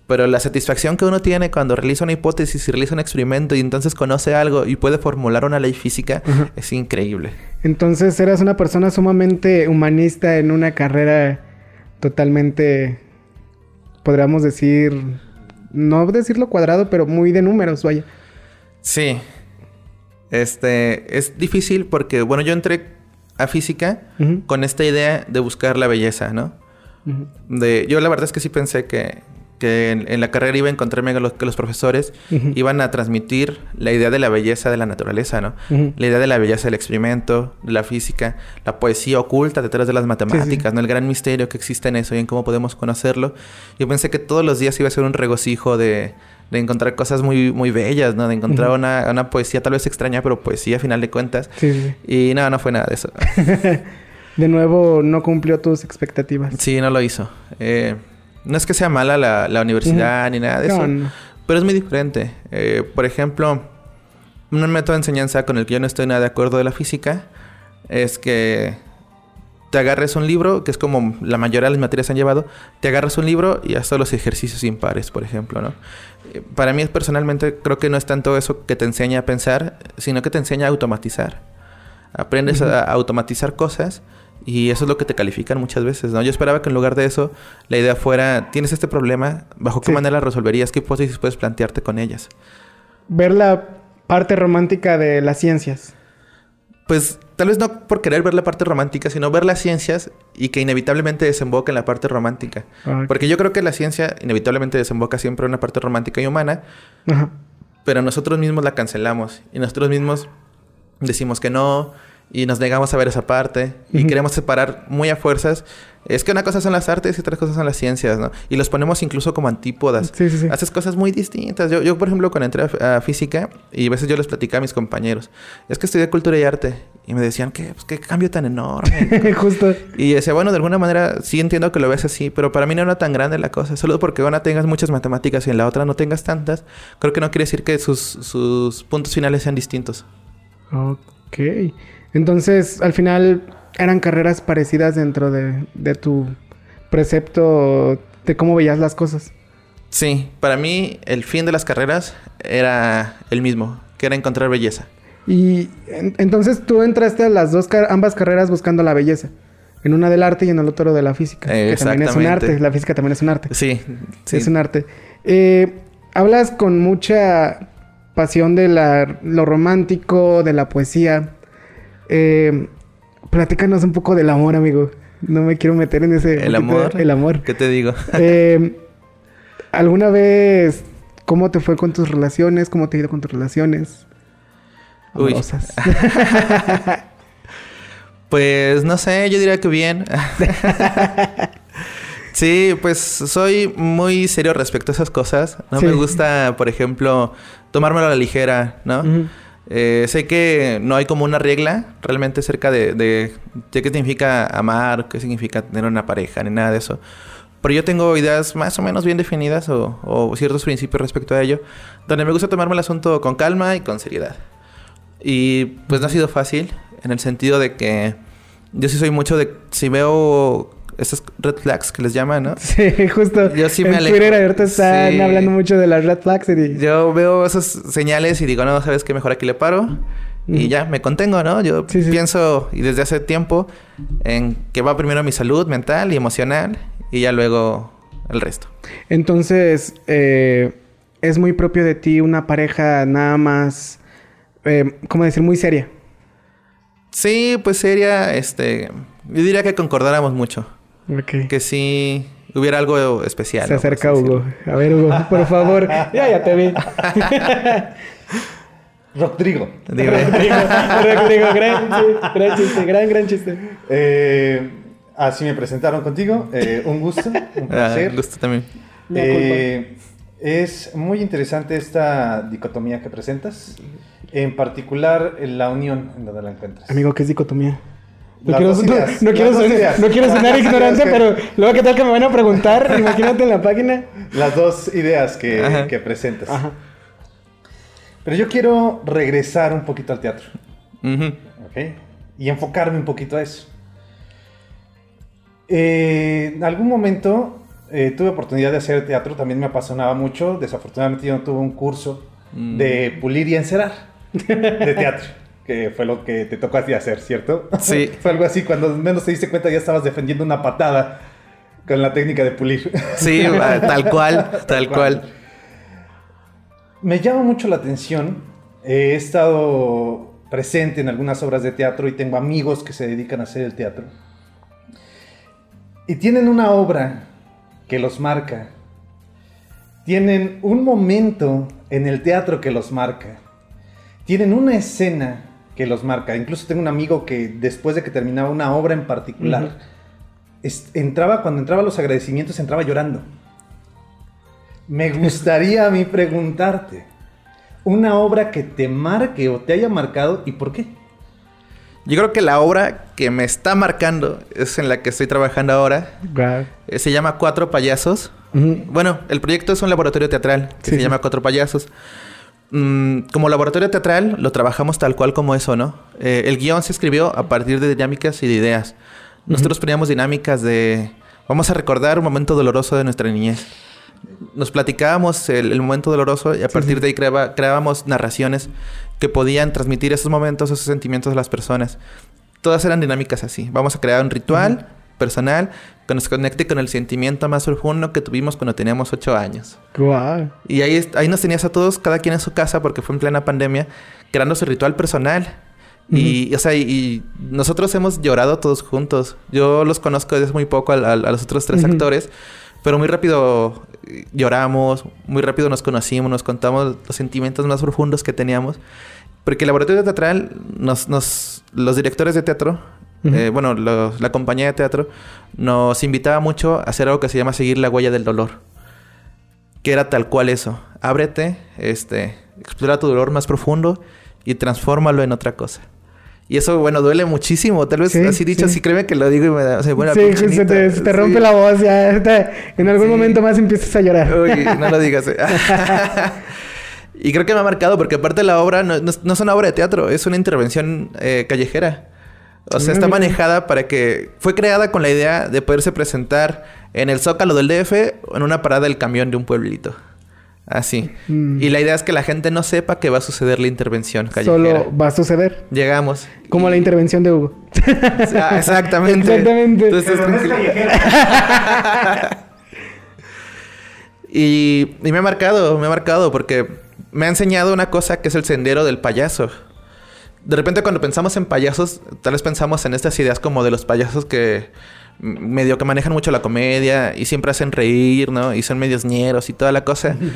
Pero la satisfacción que uno tiene cuando realiza una hipótesis y realiza un experimento y entonces conoce algo y puede formular una ley física es increíble. Entonces eras una persona sumamente humanista en una carrera totalmente, podríamos decir, no decirlo cuadrado, pero muy de números, vaya. Sí. Este, es difícil porque, bueno, yo entré a física con esta idea de buscar la belleza, ¿no? de, yo la verdad es que sí pensé que, que en, la carrera iba a encontrarme con los, que los profesores iban a transmitir la idea de la belleza de la naturaleza, ¿no? La idea de la belleza del experimento, de la física, la poesía oculta detrás de las matemáticas, ¿no? El gran misterio que existe en eso y en cómo podemos conocerlo. Yo pensé que todos los días iba a ser un regocijo de, de encontrar cosas muy, muy bellas, ¿no? De encontrar una, una, poesía tal vez extraña, pero poesía a final de cuentas. Y nada, no fue nada de eso. de nuevo, no cumplió tus expectativas. Sí, no lo hizo. Eh, no es que sea mala la, universidad ni nada de eso. Pero es muy diferente. Eh, por ejemplo, un método de enseñanza con el que yo no estoy nada de acuerdo de la física es que te agarres un libro, que es como la mayoría de las materias han llevado, te agarras un libro y haces los ejercicios impares, por ejemplo, ¿no? Para mí personalmente creo que no es tanto eso que te enseña a pensar, sino que te enseña a automatizar. Aprendes a automatizar cosas y eso es lo que te califican muchas veces, ¿no? Yo esperaba que en lugar de eso la idea fuera, tienes este problema, ¿bajo qué manera resolverías? ¿Qué hipótesis puedes plantearte con ellas? Ver la parte romántica de las ciencias. Pues tal vez no por querer ver la parte romántica, sino ver las ciencias y que inevitablemente desemboca en la parte romántica. Porque yo creo que la ciencia inevitablemente desemboca siempre en una parte romántica y humana, pero nosotros mismos la cancelamos y nosotros mismos decimos que no, y nos negamos a ver esa parte y queremos separar muy a fuerzas. Es que una cosa son las artes y otras cosas son las ciencias, ¿no? Y los ponemos incluso como antípodas. Sí, sí, sí. Haces cosas muy distintas. Yo, yo, por ejemplo, cuando entré a, física y a veces yo les platicaba a mis compañeros, es que estudié cultura y arte y me decían que pues, qué cambio tan enorme. Justo. Y decía, bueno, de alguna manera sí entiendo que lo ves así, pero para mí no era tan grande la cosa. Solo porque una tengas muchas matemáticas y en la otra no tengas tantas, creo que no quiere decir que sus, sus puntos finales sean distintos. Ok. Entonces, al final, eran carreras parecidas dentro de, tu precepto de cómo veías las cosas. Sí, para mí el fin de las carreras era el mismo, que era encontrar belleza. Y entonces tú entraste a las dos ambas carreras buscando la belleza. En una del arte y en el otro de la física. Que también es un arte. La física también es un arte. Sí. sí. Es un arte. Eh, hablas con mucha pasión de la, lo romántico, de la poesía. Eh, platícanos un poco del amor, amigo. No me quiero meter en ese... El amor. El amor. ¿Qué te digo? Eh, ¿Alguna vez cómo te fue con tus relaciones? ¿Cómo te ha ido con tus relaciones? Amorosas. pues no sé, yo diría que bien. sí, pues soy muy serio respecto a esas cosas. No me gusta, por ejemplo, tomármelo a la ligera, ¿no? Eh, sé que no hay como una regla realmente acerca de, de, qué significa amar, qué significa tener una pareja, ni nada de eso. Pero yo tengo ideas más o menos bien definidas o, ciertos principios respecto a ello, donde me gusta tomarme el asunto con calma y con seriedad. Y pues no ha sido fácil, en el sentido de que yo sí soy mucho de, si veo esas red flags que les llaman, ¿no? Sí, justo. Yo sí me en Twitter ahorita están hablando mucho de las red flags. Y... Yo veo esas señales y digo, no, ¿sabes qué? Mejor aquí le paro. Y ya, me contengo, ¿no? Yo pienso, y desde hace tiempo, en que va primero mi salud mental y emocional y ya luego el resto. Entonces, eh, es muy propio de ti una pareja nada más, eh, ¿cómo decir? Muy seria. Sí, pues sería, este, yo diría que concordáramos mucho. Ok. Que sí hubiera algo especial. Se acerca Hugo. decirlo. A ver, Hugo, por favor. Ya, ya te vi. Rodrigo. Dime. Rodrigo, Rodrigo, gran, gran chiste, gran, gran chiste. Eh, así me presentaron contigo. Eh, un gusto, un Ah, placer. gusto también. Eh, es muy interesante esta dicotomía que presentas. En particular, la unión en donde la encuentras. Amigo, ¿qué es dicotomía? No quiero, no- no quiero sonar, no quiero sonar ignorante, pero luego qué tal que me van a preguntar, imagínate en la página. Las dos ideas que, Ajá. que presentas. Ajá. Pero yo quiero regresar un poquito al teatro. ¿ok? Y enfocarme un poquito a eso. Eh, en algún momento eh, tuve oportunidad de hacer teatro, también me apasionaba mucho. Desafortunadamente yo no tuve un curso Mm. de pulir y encerar de teatro, que fue lo que te tocó a ti hacer, ¿cierto? Sí. fue algo así, cuando menos te diste cuenta ya estabas defendiendo una patada con la técnica de pulir. Sí, tal cual, tal cual. Me llama mucho la atención. He estado presente en algunas obras de teatro y tengo amigos que se dedican a hacer el teatro. Y tienen una obra que los marca. Tienen un momento en el teatro que los marca. Tienen una escena que los marca. Incluso tengo un amigo que después de que terminaba una obra en particular, es- entraba, cuando entraba a los agradecimientos, entraba llorando. Me gustaría a mí preguntarte, una obra que te marque o te haya marcado y por qué. Yo creo que la obra que me está marcando es en la que estoy trabajando ahora. Eh, Se llama Cuatro Payasos. Bueno, el proyecto es un laboratorio teatral que Sí, se sí. llama Cuatro Payasos. Mm, como laboratorio teatral lo trabajamos tal cual como eso, ¿no? Eh, el guion se escribió a partir de dinámicas y de ideas. Nosotros poníamos dinámicas de... Vamos a recordar un momento doloroso de nuestra niñez. Nos platicábamos el, el momento doloroso y a partir de ahí creaba- creábamos narraciones que podían transmitir esos momentos, esos sentimientos a las personas. Todas eran dinámicas así. Vamos a crear un ritual personal que nos conecte con el sentimiento más profundo que tuvimos cuando teníamos ocho años. Guau. Y ahí, ahí nos tenías a todos, cada quien en su casa, porque fue en plena pandemia, creando su ritual personal. Y, o sea, y, y nosotros hemos llorado todos juntos. Yo los conozco desde muy poco al- al- a, los otros tres Ujú. actores, pero muy rápido eh, lloramos, muy rápido nos conocimos, nos contamos los sentimientos más profundos que teníamos. Porque el laboratorio teatral, nos, nos, los directores de teatro, Eh, bueno, los- la compañía de teatro, nos invitaba mucho a hacer algo que se llama seguir la huella del dolor que era tal cual eso. Ábrete, este, explora tu dolor más profundo y transfórmalo en otra cosa. Y eso, bueno, duele muchísimo. Tal vez Sí, así dicho, sí. sí. créeme que lo digo y me da... O sea, bueno, sí, se te, neta, se te rompe sí. la voz ya. te- en algún momento más empiezas a llorar. Uy, no lo digas. eh. y creo que me ha marcado porque aparte la obra no, no- no es una obra de teatro, es una intervención eh, callejera. O sea, está manejada para que... Fue creada con la idea de poderse presentar en el Zócalo del DF o en una parada del camión de un pueblito. Así. Mm. Y la idea es que la gente no sepa que va a suceder la intervención callejera. Solo va a suceder. Llegamos. Como y- la intervención de Hugo. Ah, exactamente. Exactamente. Entonces, y, y me ha marcado, me ha marcado porque me ha enseñado una cosa que es el sendero del payaso. De repente cuando pensamos en payasos, tal vez pensamos en estas ideas como de los payasos que medio que manejan mucho la comedia y siempre hacen reír, ¿no? Y son medios ñeros y toda la cosa.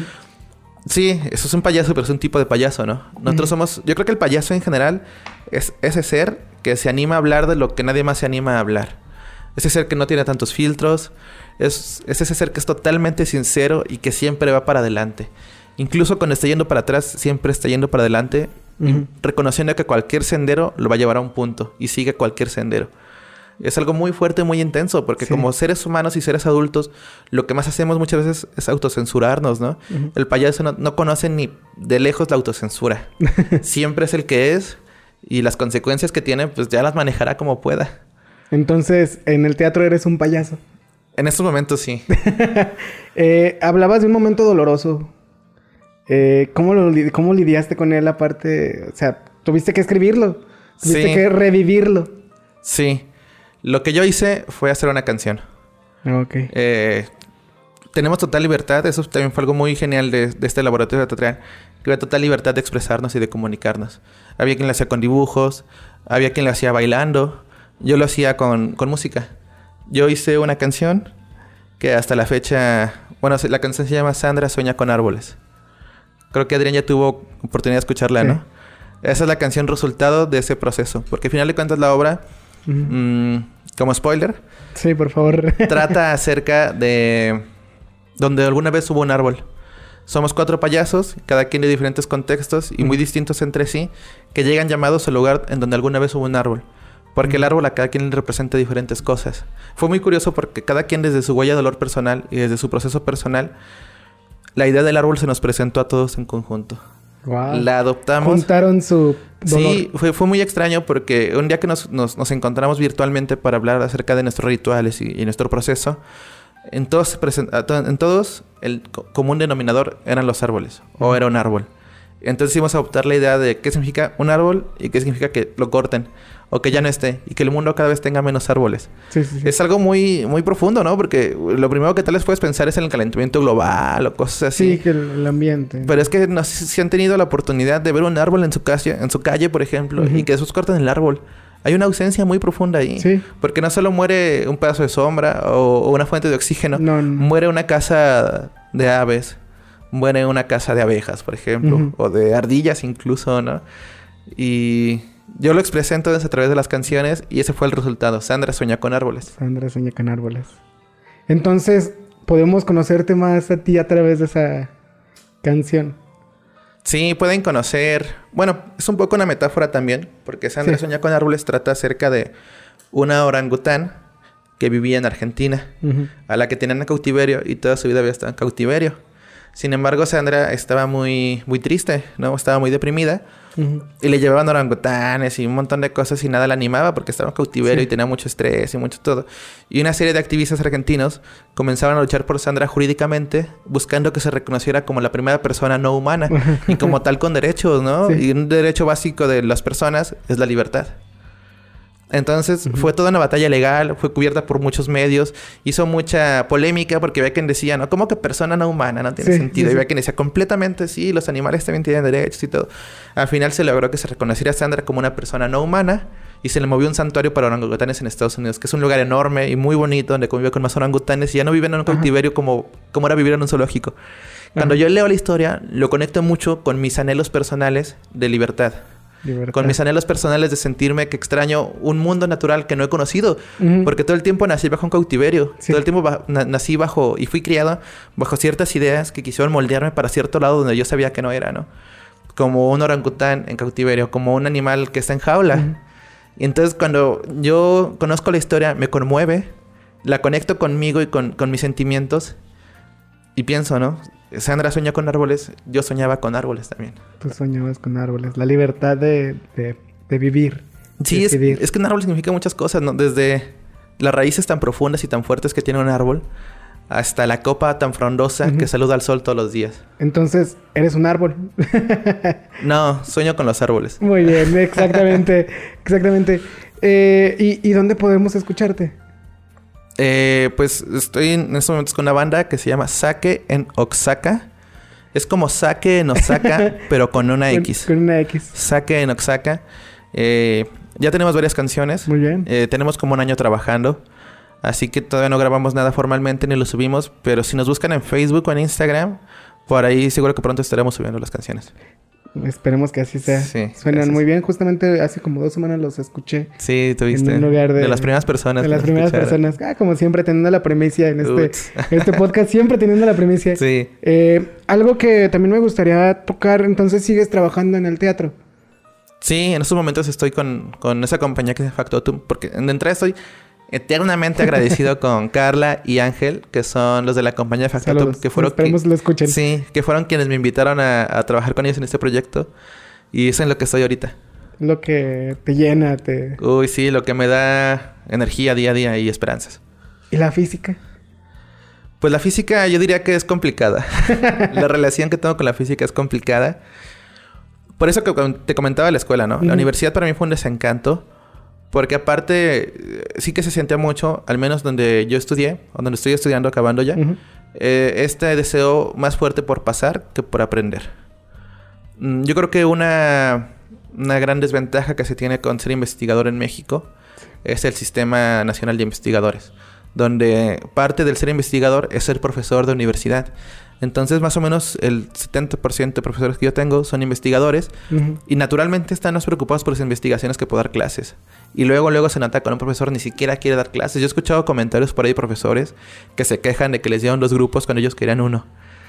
Sí, eso es un payaso, pero es un tipo de payaso, ¿no? Nosotros somos... Yo creo que el payaso en general es ese ser que se anima a hablar de lo que nadie más se anima a hablar. Ese ser que no tiene tantos filtros. Es, es ese ser que es totalmente sincero y que siempre va para adelante. Incluso cuando está yendo para atrás, siempre está yendo para adelante. Y. Reconociendo que cualquier sendero lo va a llevar a un punto. Y sigue cualquier sendero. Es algo muy fuerte, muy intenso, porque Sí. como seres humanos y seres adultos, lo que más hacemos muchas veces es autocensurarnos, ¿no? El payaso no, no conoce ni de lejos la autocensura. Siempre es el que es y las consecuencias que tiene, pues ya las manejará como pueda. Entonces, en el teatro eres un payaso. En estos momentos sí. Eh, hablabas de un momento doloroso. Eh, ¿cómo, lo, ¿Cómo lidiaste con él aparte? O sea, tuviste que escribirlo. Tuviste Sí. que revivirlo. Sí. Lo que yo hice fue hacer una canción. Ok. Eh, tenemos total libertad. Eso también fue algo muy genial de, de este laboratorio teatral. Que había total libertad de expresarnos y de comunicarnos. Había quien lo hacía con dibujos, había quien lo hacía bailando. Yo lo hacía con, con música. Yo hice una canción que hasta la fecha... Bueno, la canción se llama Sandra sueña con árboles. Creo que Adrián ya tuvo oportunidad de escucharla, Sí. ¿no? Esa es la canción resultado de ese proceso. Porque al final de cuentas la obra, mm, como spoiler, Sí, por favor. trata acerca de donde alguna vez hubo un árbol. Somos cuatro payasos, cada quien de diferentes contextos y muy distintos entre sí, que llegan llamados al lugar en donde alguna vez hubo un árbol. Porque el árbol a cada quien le representa diferentes cosas. Fue muy curioso porque cada quien desde su huella de dolor personal y desde su proceso personal, la idea del árbol se nos presentó a todos en conjunto. Wow. La adoptamos. Juntaron su dolor. Sí, fue, fue muy extraño porque un día que nos, nos- nos encontramos virtualmente para hablar acerca de nuestros rituales y, y nuestro proceso, en todos, en todos el co- común denominador eran los árboles o era un árbol. Entonces íbamos a adoptar la idea de qué significa un árbol y qué significa que lo corten o que ya no esté y que el mundo cada vez tenga menos árboles. Sí, sí, sí. Es algo muy, muy profundo, ¿no? Porque lo primero que tal vez puedes pensar es en el calentamiento global o cosas así. Sí, que el, el ambiente. Pero es que no sé si han tenido la oportunidad de ver un árbol en su calle, en su calle, por ejemplo, y que después cortan el árbol. Hay una ausencia muy profunda ahí. Sí. Porque no solo muere un pedazo de sombra o, o una fuente de oxígeno, No, no. muere una casa de aves, muere una casa de abejas, por ejemplo, o de ardillas incluso, ¿no? Y yo lo expresé entonces a través de las canciones y ese fue el resultado. Sandra sueña con árboles. Sandra sueña con árboles. Entonces, podemos conocerte más a ti a través de esa canción. Sí, pueden conocer. Bueno, es un poco una metáfora también, porque Sandra Sí. Sueña con Árboles trata acerca de una orangután que vivía en Argentina, a la que tenían en cautiverio y toda su vida había estado en cautiverio. Sin embargo, Sandra estaba muy, muy triste, ¿no? Estaba muy deprimida Y le llevaban orangutanes y un montón de cosas y nada la animaba porque estaba en cautiverio Sí. y tenía mucho estrés y mucho todo. Y una serie de activistas argentinos comenzaban a luchar por Sandra jurídicamente, buscando que se reconociera como la primera persona no humana y como tal con derechos, ¿no? Sí. Y un derecho básico de las personas es la libertad. Entonces fue toda una batalla legal, fue cubierta por muchos medios, hizo mucha polémica porque había quien decía, ¿no? ¿Cómo que persona no humana? No tiene Sí, sentido. sí, Y había quien decía, completamente sí, los animales también tienen derechos y todo. Al final se logró que se reconociera a Sandra como una persona no humana y se le movió un santuario para orangutanes en Estados Unidos, que es un lugar enorme y muy bonito donde convive con más orangutanes y ya no viven en un Ajá. cautiverio como, como era vivir en un zoológico. Cuando Ajá. yo leo la historia, lo conecto mucho con mis anhelos personales de libertad. Libertad. Con mis anhelos personales de sentirme que extraño un mundo natural que no he conocido. Porque todo el tiempo nací bajo un cautiverio. Sí. Todo el tiempo ba- nací bajo y fui criado bajo ciertas ideas que quisieron moldearme para cierto lado donde yo sabía que no era, ¿no? Como un orangután en cautiverio, como un animal que está en jaula. Y entonces cuando yo conozco la historia, me conmueve, la conecto conmigo y con, con mis sentimientos. Y pienso, ¿no? Sandra sueña con árboles, yo soñaba con árboles también. Tú soñabas con árboles. La libertad de, de, de vivir. Sí, es, es que un árbol significa muchas cosas, ¿no? Desde las raíces tan profundas y tan fuertes que tiene un árbol, hasta la copa tan frondosa que saluda al sol todos los días. Entonces, eres un árbol. No, sueño con los árboles. Muy bien, exactamente. exactamente. Eh, ¿y, ¿Y dónde podemos escucharte? Eh, pues estoy en estos momentos con una banda que se llama Sake en Oaxaca. Es como Sake en Osaka, pero con una Con- X. Con, una X. Sake en Oaxaca. Eh, ya tenemos varias canciones. Muy bien. Eh, tenemos como un año trabajando. Así que todavía no grabamos nada formalmente ni lo subimos. Pero si nos buscan en Facebook o en Instagram, por ahí seguro que pronto estaremos subiendo las canciones. Esperemos que así sea. Sí, Suenan gracias. muy bien. Justamente hace como dos semanas los escuché. Sí, tuviste. En un lugar de- las primeras personas. De las primeras escucharon. personas. Ah, como siempre, teniendo la primicia en este, este podcast. Siempre teniendo la primicia. Sí. Eh, algo que también me gustaría tocar. Entonces, sigues trabajando en el teatro. Sí, en estos momentos estoy con, con esa compañía que llama Factotum. Porque de entrada estoy eternamente agradecido con Carla y Ángel, que son los de la compañía. Saludos. Que fueron Esperemos qui- lo escuchen. Sí, que fueron quienes me invitaron a, a trabajar con ellos en este proyecto. Y es en lo que estoy ahorita. Lo que te llena, te... Uy, sí, lo que me da energía día a día y esperanzas. ¿Y la física? Pues la física yo diría que es complicada. la relación que tengo con la física es complicada. Por eso que te comentaba la escuela, ¿no? La universidad para mí fue un desencanto. Porque aparte, sí que se sentía mucho, al menos donde yo estudié, o donde estoy estudiando, acabando ya, Ujú. eh, este deseo más fuerte por pasar que por aprender. Mm, Yo creo que una, una gran desventaja que se tiene con ser investigador en México es el Sistema Nacional de Investigadores, donde parte del ser investigador es ser profesor de universidad. Entonces, más o menos el 70% de profesores que yo tengo son investigadores y naturalmente están más preocupados por sus investigaciones que por dar clases. Y luego, luego se nota cuando un profesor ni siquiera quiere dar clases. Yo he escuchado comentarios por ahí de profesores que se quejan de que les dieron dos grupos cuando ellos querían uno.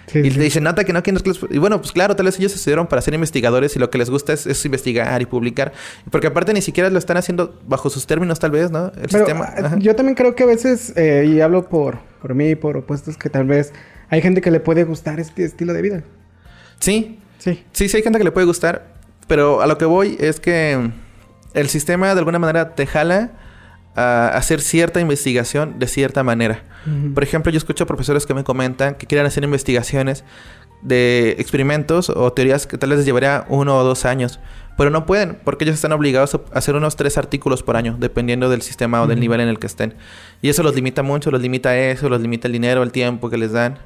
Sí, y sí. te dicen, nota que no quieren dar clases. Y bueno, pues claro, tal vez ellos estudiaron para ser investigadores y lo que les gusta es, es investigar y publicar. Porque aparte ni siquiera lo están haciendo bajo sus términos, tal vez, ¿no? El Pero sistema. ah, ajá. yo también creo que a veces, eh, y hablo por, por mí, por opuestos, que tal vez hay gente que le puede gustar este estilo de vida. Sí, Sí. Sí, sí hay gente que le puede gustar, pero a lo que voy es que el sistema de alguna manera te jala a hacer cierta investigación de cierta manera. Por ejemplo, yo escucho profesores que me comentan que quieren hacer investigaciones de experimentos o teorías que tal vez les llevaría uno o dos años, pero no pueden porque ellos están obligados a hacer unos tres artículos por año, dependiendo del sistema o del nivel en el que estén. Y eso los limita mucho, los limita eso, los limita el dinero, el tiempo que les dan.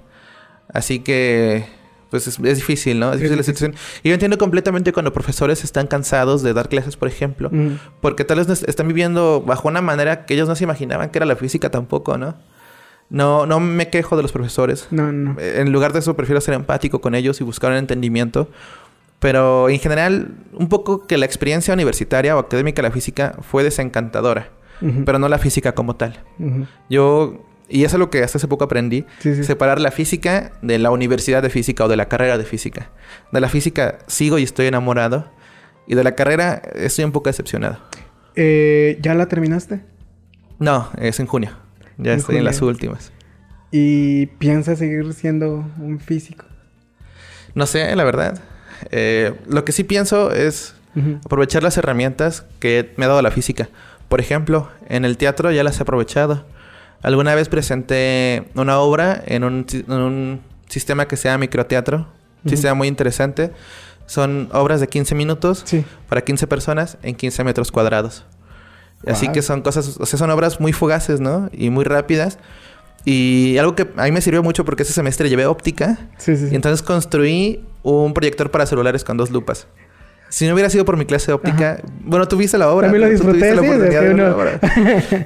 Así que, pues es, es difícil, ¿no? Es difícil la situación. Y yo entiendo completamente cuando profesores están cansados de dar clases, por ejemplo, Ujú. porque tal vez están viviendo bajo una manera que ellos no se imaginaban que era la física tampoco, ¿no? No, no me quejo de los profesores. No, no. En lugar de eso, prefiero ser empático con ellos y buscar un entendimiento. Pero en general, un poco que la experiencia universitaria o académica de la física fue desencantadora, Ujú. pero no la física como tal. Ujú. Yo, y eso es lo que hasta hace poco aprendí, Sí, sí. separar la física de la universidad de física o de la carrera de física. De la física sigo y estoy enamorado, y de la carrera estoy un poco decepcionado. Eh, ¿Ya la terminaste? No, es en junio. Ya En estoy en las últimas. ¿Y piensas seguir siendo un físico? No sé, la verdad. Eh, lo que sí pienso es aprovechar las herramientas que me ha dado la física. Por ejemplo, en el teatro ya las he aprovechado. Alguna vez presenté una obra en un, si- en un sistema que se llama microteatro. Un Ujú. sistema muy interesante. Son obras de 15 minutos Sí. para 15 personas en 15 metros cuadrados. Así que son cosas, o sea, son obras muy fugaces, ¿no? Y muy rápidas. Y algo que a mí me sirvió mucho porque ese semestre llevé óptica. Sí, sí, sí. Y entonces construí un proyector para celulares con dos lupas. Si no hubiera sido por mi clase de óptica, bueno, tú viste la obra. También lo tú disfruté, tuviste la sí, oportunidad de la obra.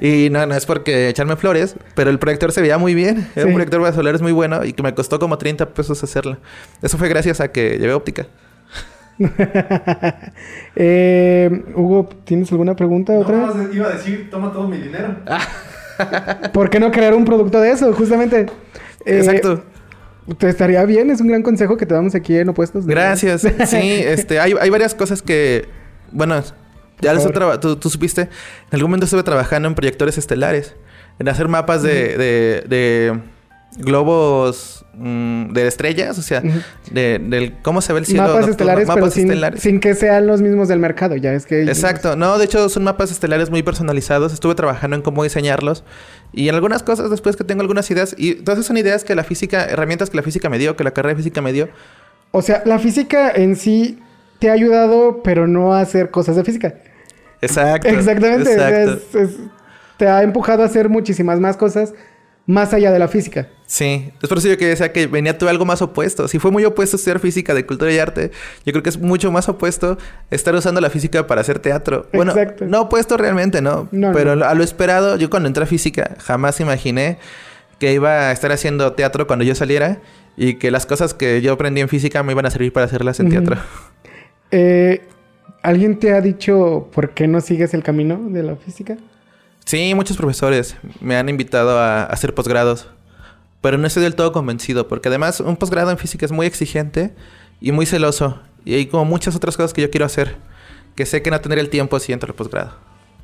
Y no, no es porque echarme flores, pero el proyector se veía muy bien. Era Sí. un proyector para celulares muy bueno y que me costó como 30 pesos hacerlo. Eso fue gracias a que llevé óptica. eh, Hugo, ¿tienes alguna pregunta otra? iba a decir, toma todo mi dinero. ¿Por qué no crear un producto de eso? Justamente. Eh, Exacto. Te estaría bien, es un gran consejo que te damos aquí en Opuestos. de- Gracias. Sí, este, hay, hay varias cosas que, bueno, ya les tú, tú supiste, en algún momento estuve trabajando en proyectores estelares, en hacer mapas de, de, de globos mm, de estrellas, o sea, de, del cómo se ve el cielo. Mapas nocturno, estelares, pero sin, estelares. sin que sean los mismos del mercado. Ya es que. Exacto. No, de hecho son mapas estelares muy personalizados. Estuve trabajando en cómo diseñarlos. Y en algunas cosas después que tengo algunas ideas. Y todas esas son ideas que la física, herramientas que la física me dio, que la carrera de física me dio. O sea, la física en sí te ha ayudado, pero no a hacer cosas de física. Exacto. Exactamente. Exacto. es- es- te ha empujado a hacer muchísimas más cosas más allá de la física. Sí, es por eso yo que decía que venía tú algo más opuesto. Si fue muy opuesto estudiar física de cultura y arte, yo creo que es mucho más opuesto estar usando la física para hacer teatro. Bueno, Exacto. no opuesto realmente, ¿no? No, Pero no. a lo esperado, yo cuando entré a física jamás imaginé que iba a estar haciendo teatro cuando yo saliera y que las cosas que yo aprendí en física me iban a servir para hacerlas en teatro. Eh, ¿Alguien te ha dicho por qué no sigues el camino de la física? Sí, muchos profesores me han invitado a hacer posgrados, pero no estoy del todo convencido, porque además un posgrado en física es muy exigente y muy celoso, y hay como muchas otras cosas que yo quiero hacer, que sé que no tendré el tiempo si entro al posgrado.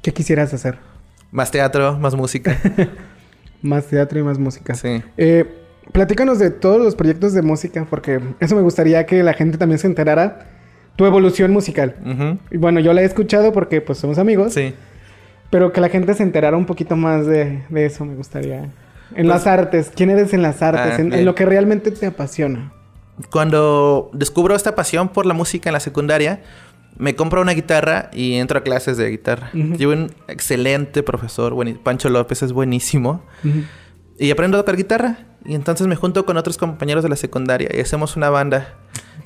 ¿Qué quisieras hacer? Más teatro, más música. Más teatro y más música. sí. Eh, platícanos de todos los proyectos de música, porque eso me gustaría que la gente también se enterara tu evolución musical. Y bueno, yo la he escuchado porque pues somos amigos, Sí. pero que la gente se enterara un poquito más de, de eso me gustaría. En las artes, ¿quién eres en las artes? Pues Ah, en, en lo que realmente te apasiona. Cuando descubro esta pasión por la música en la secundaria, me compro una guitarra y entro a clases de guitarra. Ujú. Llevo un excelente profesor, Pancho López es buenísimo. Y aprendo a tocar guitarra. Y entonces me junto con otros compañeros de la secundaria y hacemos una banda.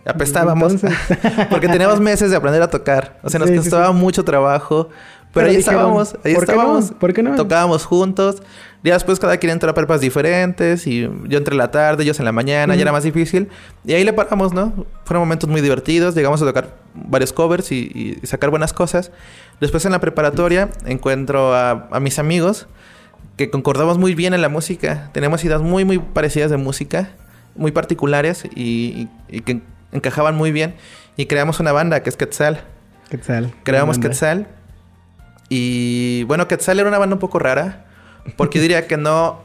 Apestábamos. porque teníamos meses de aprender a tocar. O sea, nos Sí, costaba sí. mucho trabajo. Pero, Pero ahí dijeron, estábamos, ahí ¿por no? estábamos. ¿Por qué no? Tocábamos juntos. Ya después cada quien entró a prepas diferentes. Y yo entre la tarde, ellos en la mañana. Ujú. Ya era más difícil. Y ahí le paramos, ¿no? Fueron momentos muy divertidos. Llegamos a tocar varios covers y, y sacar buenas cosas. Después en la preparatoria encuentro a, a mis amigos que concordamos muy bien en la música. Tenemos ideas muy, muy parecidas de música, muy particulares y, y- y que encajaban muy bien. Y creamos una banda que es Quetzal. Quetzal. Creamos. Quetzal. Y bueno, Quetzal era una banda un poco rara, porque diría que no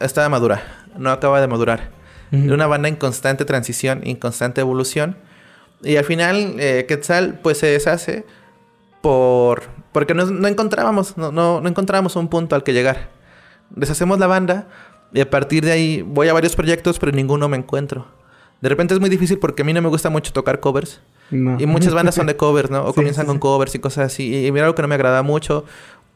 estaba madura, no acaba de madurar. Ujú. Era una banda en constante transición, en constante evolución. Y al final, eh, Quetzal pues se deshace por porque no, no encontrábamos, no, no, no encontrábamos un punto al que llegar. Deshacemos la banda y a partir de ahí voy a varios proyectos, pero ninguno me encuentro. De repente es muy difícil porque a mí no me gusta mucho tocar covers. No. Y muchas bandas son de covers, ¿no? O Sí, comienzan sí, con sí. covers y cosas así. Y mira algo que no me agrada mucho.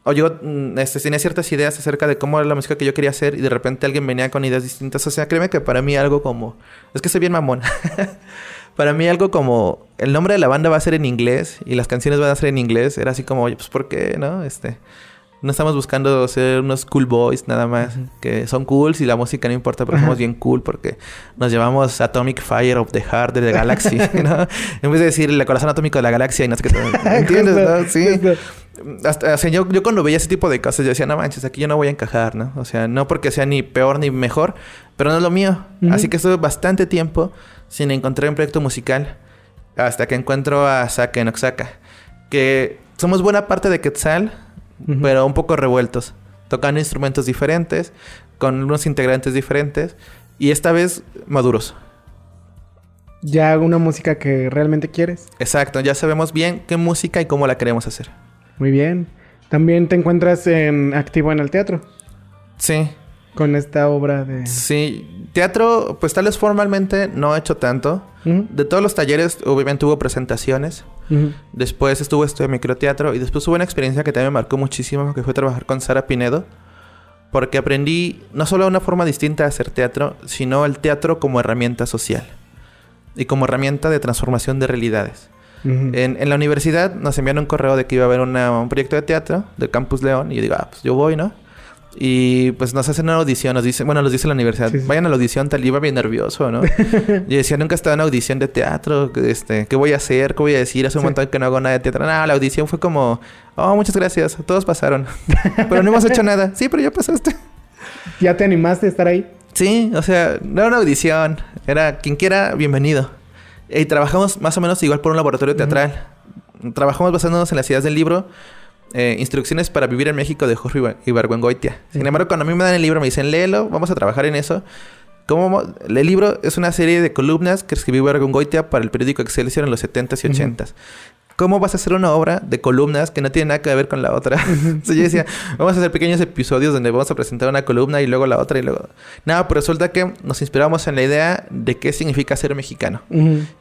O yo mm, este, tenía ciertas ideas acerca de cómo era la música que yo quería hacer y de repente alguien venía con ideas distintas. O sea, créeme que para mí algo como... Es que soy bien mamón. para mí algo como... El nombre de la banda va a ser en inglés y las canciones van a ser en inglés. Era así como, oye, pues ¿por qué, no? Este... No estamos buscando ser unos cool boys nada más. Que son cools y la música no importa, pero somos bien cool porque nos llevamos Atomic Fire of the Heart de the Galaxy, ¿no? En vez de decir el corazón atómico de la galaxia y no sé qué. ¿Entiendes? No? Sí. Hasta, o sea, yo, yo cuando veía ese tipo de cosas, yo decía, no manches, aquí yo no voy a encajar, ¿no? O sea, no porque sea ni peor ni mejor, pero no es lo mío. Así que estuve bastante tiempo sin encontrar un proyecto musical hasta que encuentro a Saka en Oaxaca. Que somos buena parte de Quetzal, Pero un poco revueltos. Tocando instrumentos diferentes, con unos integrantes diferentes y esta vez maduros. Ya hago una música que realmente quieres. Exacto, ya sabemos bien qué música y cómo la queremos hacer. Muy bien. También te encuentras en activo en el teatro Sí, con esta obra de. sí. Teatro, pues tal vez formalmente no he hecho tanto. Ujú, De todos los talleres, obviamente hubo presentaciones. ujú. Después estuvo esto de microteatro. Y después hubo una experiencia que también me marcó muchísimo, que fue trabajar con Sara Pinedo. Porque aprendí no solo una forma distinta de hacer teatro, sino el teatro como herramienta social. Y como herramienta de transformación de realidades. Ujú. En, en la universidad nos enviaron un correo de que iba a haber una- un proyecto de teatro del Campus León. Y yo digo, ah, pues yo voy, ¿no? Y pues nos hacen una audición, nos dicen, bueno, nos dice la universidad, Sí, sí. vayan a la audición, tal, y iba bien nervioso, ¿no? Yo decía, nunca he estado en audición de teatro, este, ¿qué voy a hacer? ¿Qué voy a decir? Hace un Sí. montón que no hago nada de teatro. No, la audición fue como, oh, muchas gracias, todos pasaron. pero no hemos hecho nada. Sí, pero ya pasaste. ¿Ya te animaste a estar ahí? Sí, o sea, no era una audición, era quien quiera, bienvenido. Y trabajamos más o menos igual por un laboratorio teatral. Trabajamos basándonos en las ideas del libro. Eh, Instrucciones para vivir en México de Jorge Ibar- Ibargüengoitia. Sin embargo, cuando a mí me dan el libro, me dicen, léelo, vamos a trabajar en eso. ¿Cómo mo- el libro es una serie de columnas que escribió Ibargüengoitia para el periódico Excelsior en los 70s y Ujú. 80s. ¿Cómo vas a hacer una obra de columnas que no tiene nada que ver con la otra? Entonces yo decía, vamos a hacer pequeños episodios donde vamos a presentar una columna y luego la otra y luego... Nada, pero resulta que nos inspiramos en la idea de qué significa ser mexicano.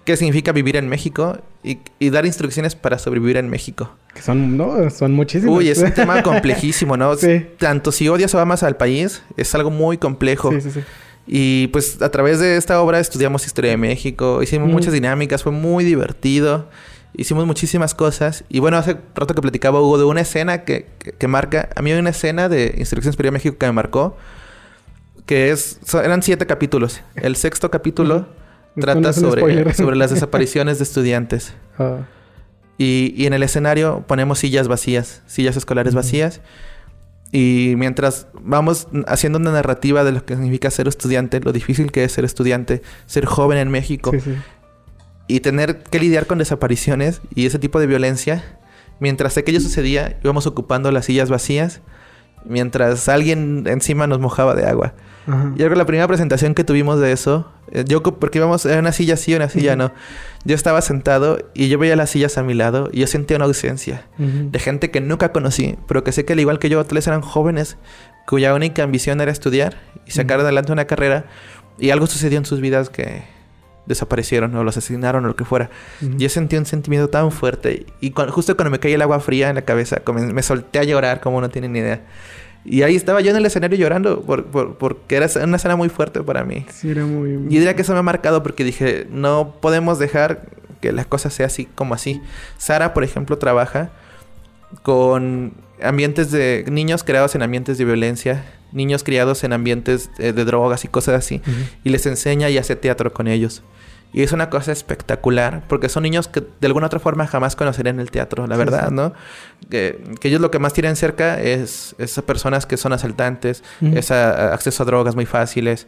¿Qué significa vivir en México? Y, y dar instrucciones para sobrevivir en México. Que son, no, son muchísimos. Uy, es un tema complejísimo, ¿no? Sí. Tanto si odias o amas al país, es algo muy complejo. Sí, sí, sí. Y pues a través de esta obra estudiamos historia de México, hicimos muchas dinámicas, fue muy divertido, hicimos muchísimas cosas. Y bueno, hace rato que platicaba Hugo de una escena que, que, que marca, a mí hay una escena de Instrucción Superior México que me marcó, que es, so- eran siete capítulos. El sexto capítulo trata sobre, sobre las desapariciones de estudiantes. Ah, Y, y en el escenario ponemos sillas vacías, sillas escolares Ujú. vacías. Y mientras vamos haciendo una narrativa de lo que significa ser estudiante, lo difícil que es ser estudiante, ser joven en México sí, sí. Y tener que lidiar con desapariciones y ese tipo de violencia, mientras aquello sucedía, íbamos ocupando las sillas vacías, mientras alguien encima nos mojaba de agua. Ajá. Yo creo que la primera presentación que tuvimos de eso, eh, yo porque íbamos en una silla sí, una silla no. Yo estaba sentado y yo veía las sillas a mi lado y yo sentía una ausencia de gente que nunca conocí, pero que sé que al igual que yo, vez eran jóvenes cuya única ambición era estudiar y sacar adelante una carrera y algo sucedió en sus vidas que desaparecieron o los asesinaron o lo que fuera. Yo sentí un sentimiento tan fuerte y justo cuando me caía el agua fría en la cabeza, me solté a llorar como no tienen ni idea. Y ahí estaba yo en el escenario llorando por, por- porque era una escena muy fuerte para mí. Sí, era muy... Y diría que eso me ha marcado porque dije, no podemos dejar que la cosa sea así como así. Sara, por ejemplo, trabaja con ambientes de niños creados en ambientes de violencia, niños criados en ambientes eh, de drogas y cosas así, y les enseña y hace teatro con ellos. Y es una cosa espectacular, porque son niños que de alguna otra forma jamás conocerían el teatro, la Sí, verdad, sí. ¿no? Que, que ellos lo que más tienen cerca es esas personas que son asaltantes, Ujú. es a- a- acceso a drogas muy fáciles.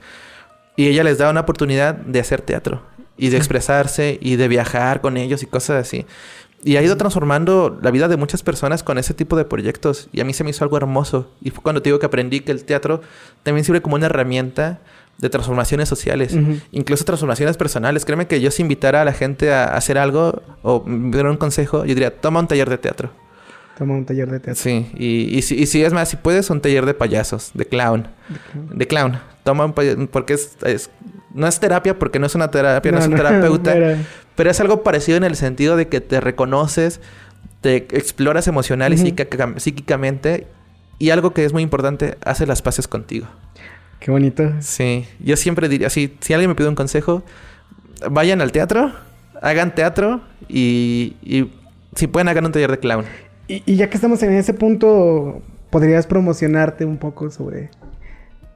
Y ella les da una oportunidad de hacer teatro y de expresarse y de viajar con ellos y cosas así. Y ha ido transformando la vida de muchas personas con ese tipo de proyectos. Y a mí se me hizo algo hermoso. Y fue cuando te digo que aprendí que el teatro también sirve como una herramienta de transformaciones sociales, incluso transformaciones personales. Créeme que yo si invitara a la gente a hacer algo o me diera un consejo, yo diría, toma un taller de teatro. Toma un taller de teatro. Sí, y, y, si, y si es más, si puedes, un taller de payasos, de clown. De clown. Toma un pay- porque es, es- No es terapia porque no es una terapia, no, es un terapeuta. era- Pero es algo parecido en el sentido de que te reconoces, te exploras emocional y psíquica- psíquicamente. Y algo que es muy importante, hace las paces contigo. Qué bonito. Sí, yo siempre diría, si, si alguien me pide un consejo, vayan al teatro, hagan teatro y, y si pueden hagan un taller de clown. Y, y ya que estamos en ese punto, ¿podrías promocionarte un poco sobre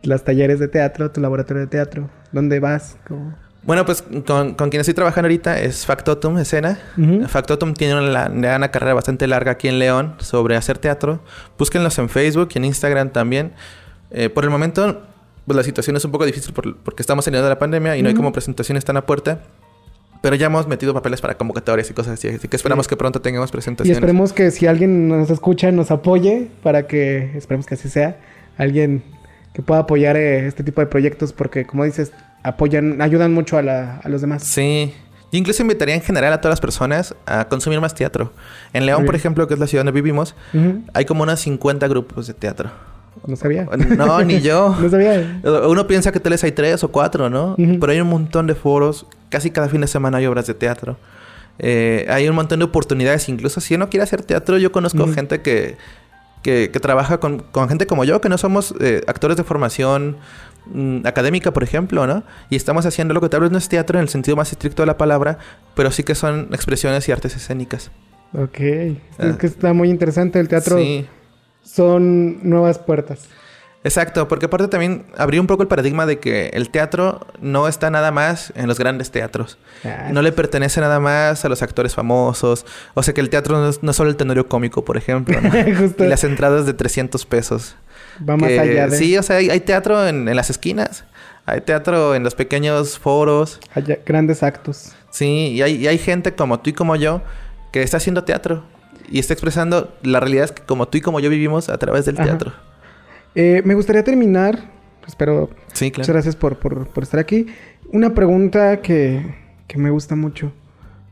los talleres de teatro, tu laboratorio de teatro? ¿Dónde vas? ¿Cómo? Bueno, pues con, con quien estoy trabajando ahorita es Factotum Escena. Factotum tiene una, una carrera bastante larga aquí en León sobre hacer teatro. Búsquenlos en Facebook y en Instagram también. Eh, por el momento, pues la situación es un poco difícil por- porque estamos en medio de la pandemia y no hay como presentaciones tan a puerta. Pero ya hemos metido papeles para convocatorias y cosas así. Así que esperamos Sí. que pronto tengamos Y presentaciones. esperemos que si alguien nos escucha, nos apoye para que, esperemos que así sea, alguien que pueda apoyar eh, este tipo de proyectos porque, como dices, apoyan, ayudan mucho a, la- a los demás. Sí. Yo incluso invitaría en general a todas las personas a consumir más teatro. En León, por ejemplo, que es la ciudad donde vivimos, hay como unos 50 grupos de teatro. No sabía. No, ni yo. no sabía. Uno piensa que tal vez hay tres o cuatro, ¿no? Pero hay un montón de foros. Casi cada fin de semana hay obras de teatro. Eh, hay un montón de oportunidades. Incluso si uno quiere hacer teatro, yo conozco gente que, que, que trabaja con, con gente como yo, que no somos eh, actores de formación mm, académica, por ejemplo, ¿no? Y estamos haciendo lo que tal vez no es teatro en el sentido más estricto de la palabra, pero sí que son expresiones y artes escénicas. Ok. Es que está muy interesante. El teatro Ah. Sí. Son nuevas puertas. Exacto, porque aparte también abrió un poco el paradigma de que el teatro no está nada más en los grandes teatros. Ah, No le pertenece nada más a los actores famosos. O sea que el teatro no es, no es solo el tenorio cómico, por ejemplo. ¿no? Justo. y las entradas de 300 pesos. Va más allá de... Sí, o sea, hay, hay teatro en, en las esquinas. Hay teatro en los pequeños foros. Hay grandes actos. Sí, y hay, y hay gente como tú y como yo que está haciendo teatro. Y está expresando la realidad que como tú y como yo vivimos a través del Ajá. teatro. Eh, me gustaría terminar, espero Sí, Muchas claro. gracias por, por- por estar aquí. Una pregunta que, que me gusta mucho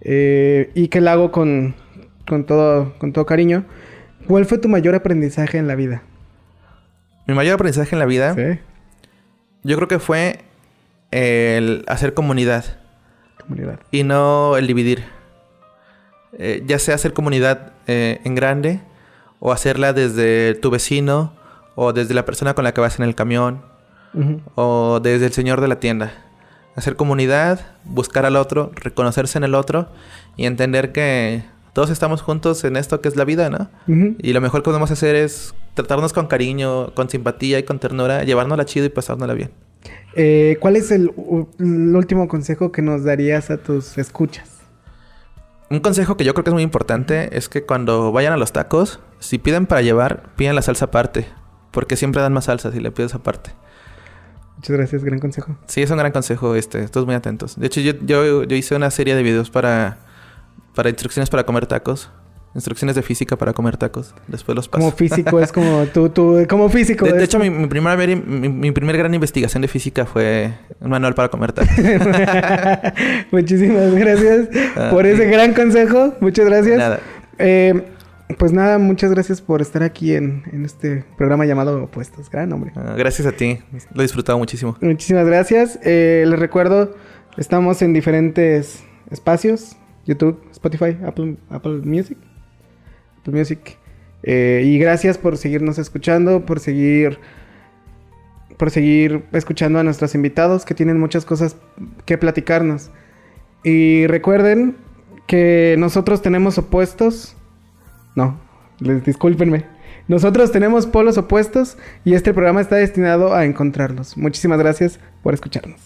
eh, y que la hago con, con, todo, con todo cariño. ¿Cuál fue tu mayor aprendizaje en la vida? Mi mayor aprendizaje en la vida, ¿Sí? yo creo que fue el hacer comunidad. Comunidad. y no el dividir. Eh, ya sea hacer comunidad eh, en grande o hacerla desde tu vecino o desde la persona con la que vas en el camión o desde el señor de la tienda. Hacer comunidad, buscar al otro, reconocerse en el otro y entender que todos estamos juntos en esto que es la vida, ¿no? Y lo mejor que podemos hacer es tratarnos con cariño, con simpatía y con ternura, llevárnosla chido y pasárnosla bien. Eh, ¿Cuál es el, el último consejo que nos darías a tus escuchas? Un consejo que yo creo que es muy importante es que cuando vayan a los tacos, si piden para llevar, pidan la salsa aparte. Porque siempre dan más salsa si le pides aparte. Muchas gracias, gran consejo. Sí, es un gran consejo este. Todos muy atentos. De hecho, yo, yo, yo hice una serie de videos para, para instrucciones para comer tacos. Instrucciones de física para comer tacos. Después los paso. Como físico, es como tú, tú, como físico. De, hecho, mi, mi primera, mi, mi primer gran investigación de física fue un manual para comer tacos. Muchísimas gracias Ah, por ese gran consejo. Muchas gracias. Nada. Eh, pues nada, muchas gracias por estar aquí en, en este programa llamado Opuestos. Gran hombre. Ah, gracias a ti. Lo he disfrutado muchísimo. Muchísimas gracias. Eh, les recuerdo, estamos en diferentes espacios. YouTube, Spotify, Apple, Apple Music. Apple Music. Eh, y gracias por seguirnos escuchando, por seguir por seguir escuchando a nuestros invitados que tienen muchas cosas que platicarnos. Y recuerden que nosotros tenemos opuestos. No, les discúlpenme. Nosotros tenemos polos opuestos y este programa está destinado a encontrarlos. Muchísimas gracias por escucharnos.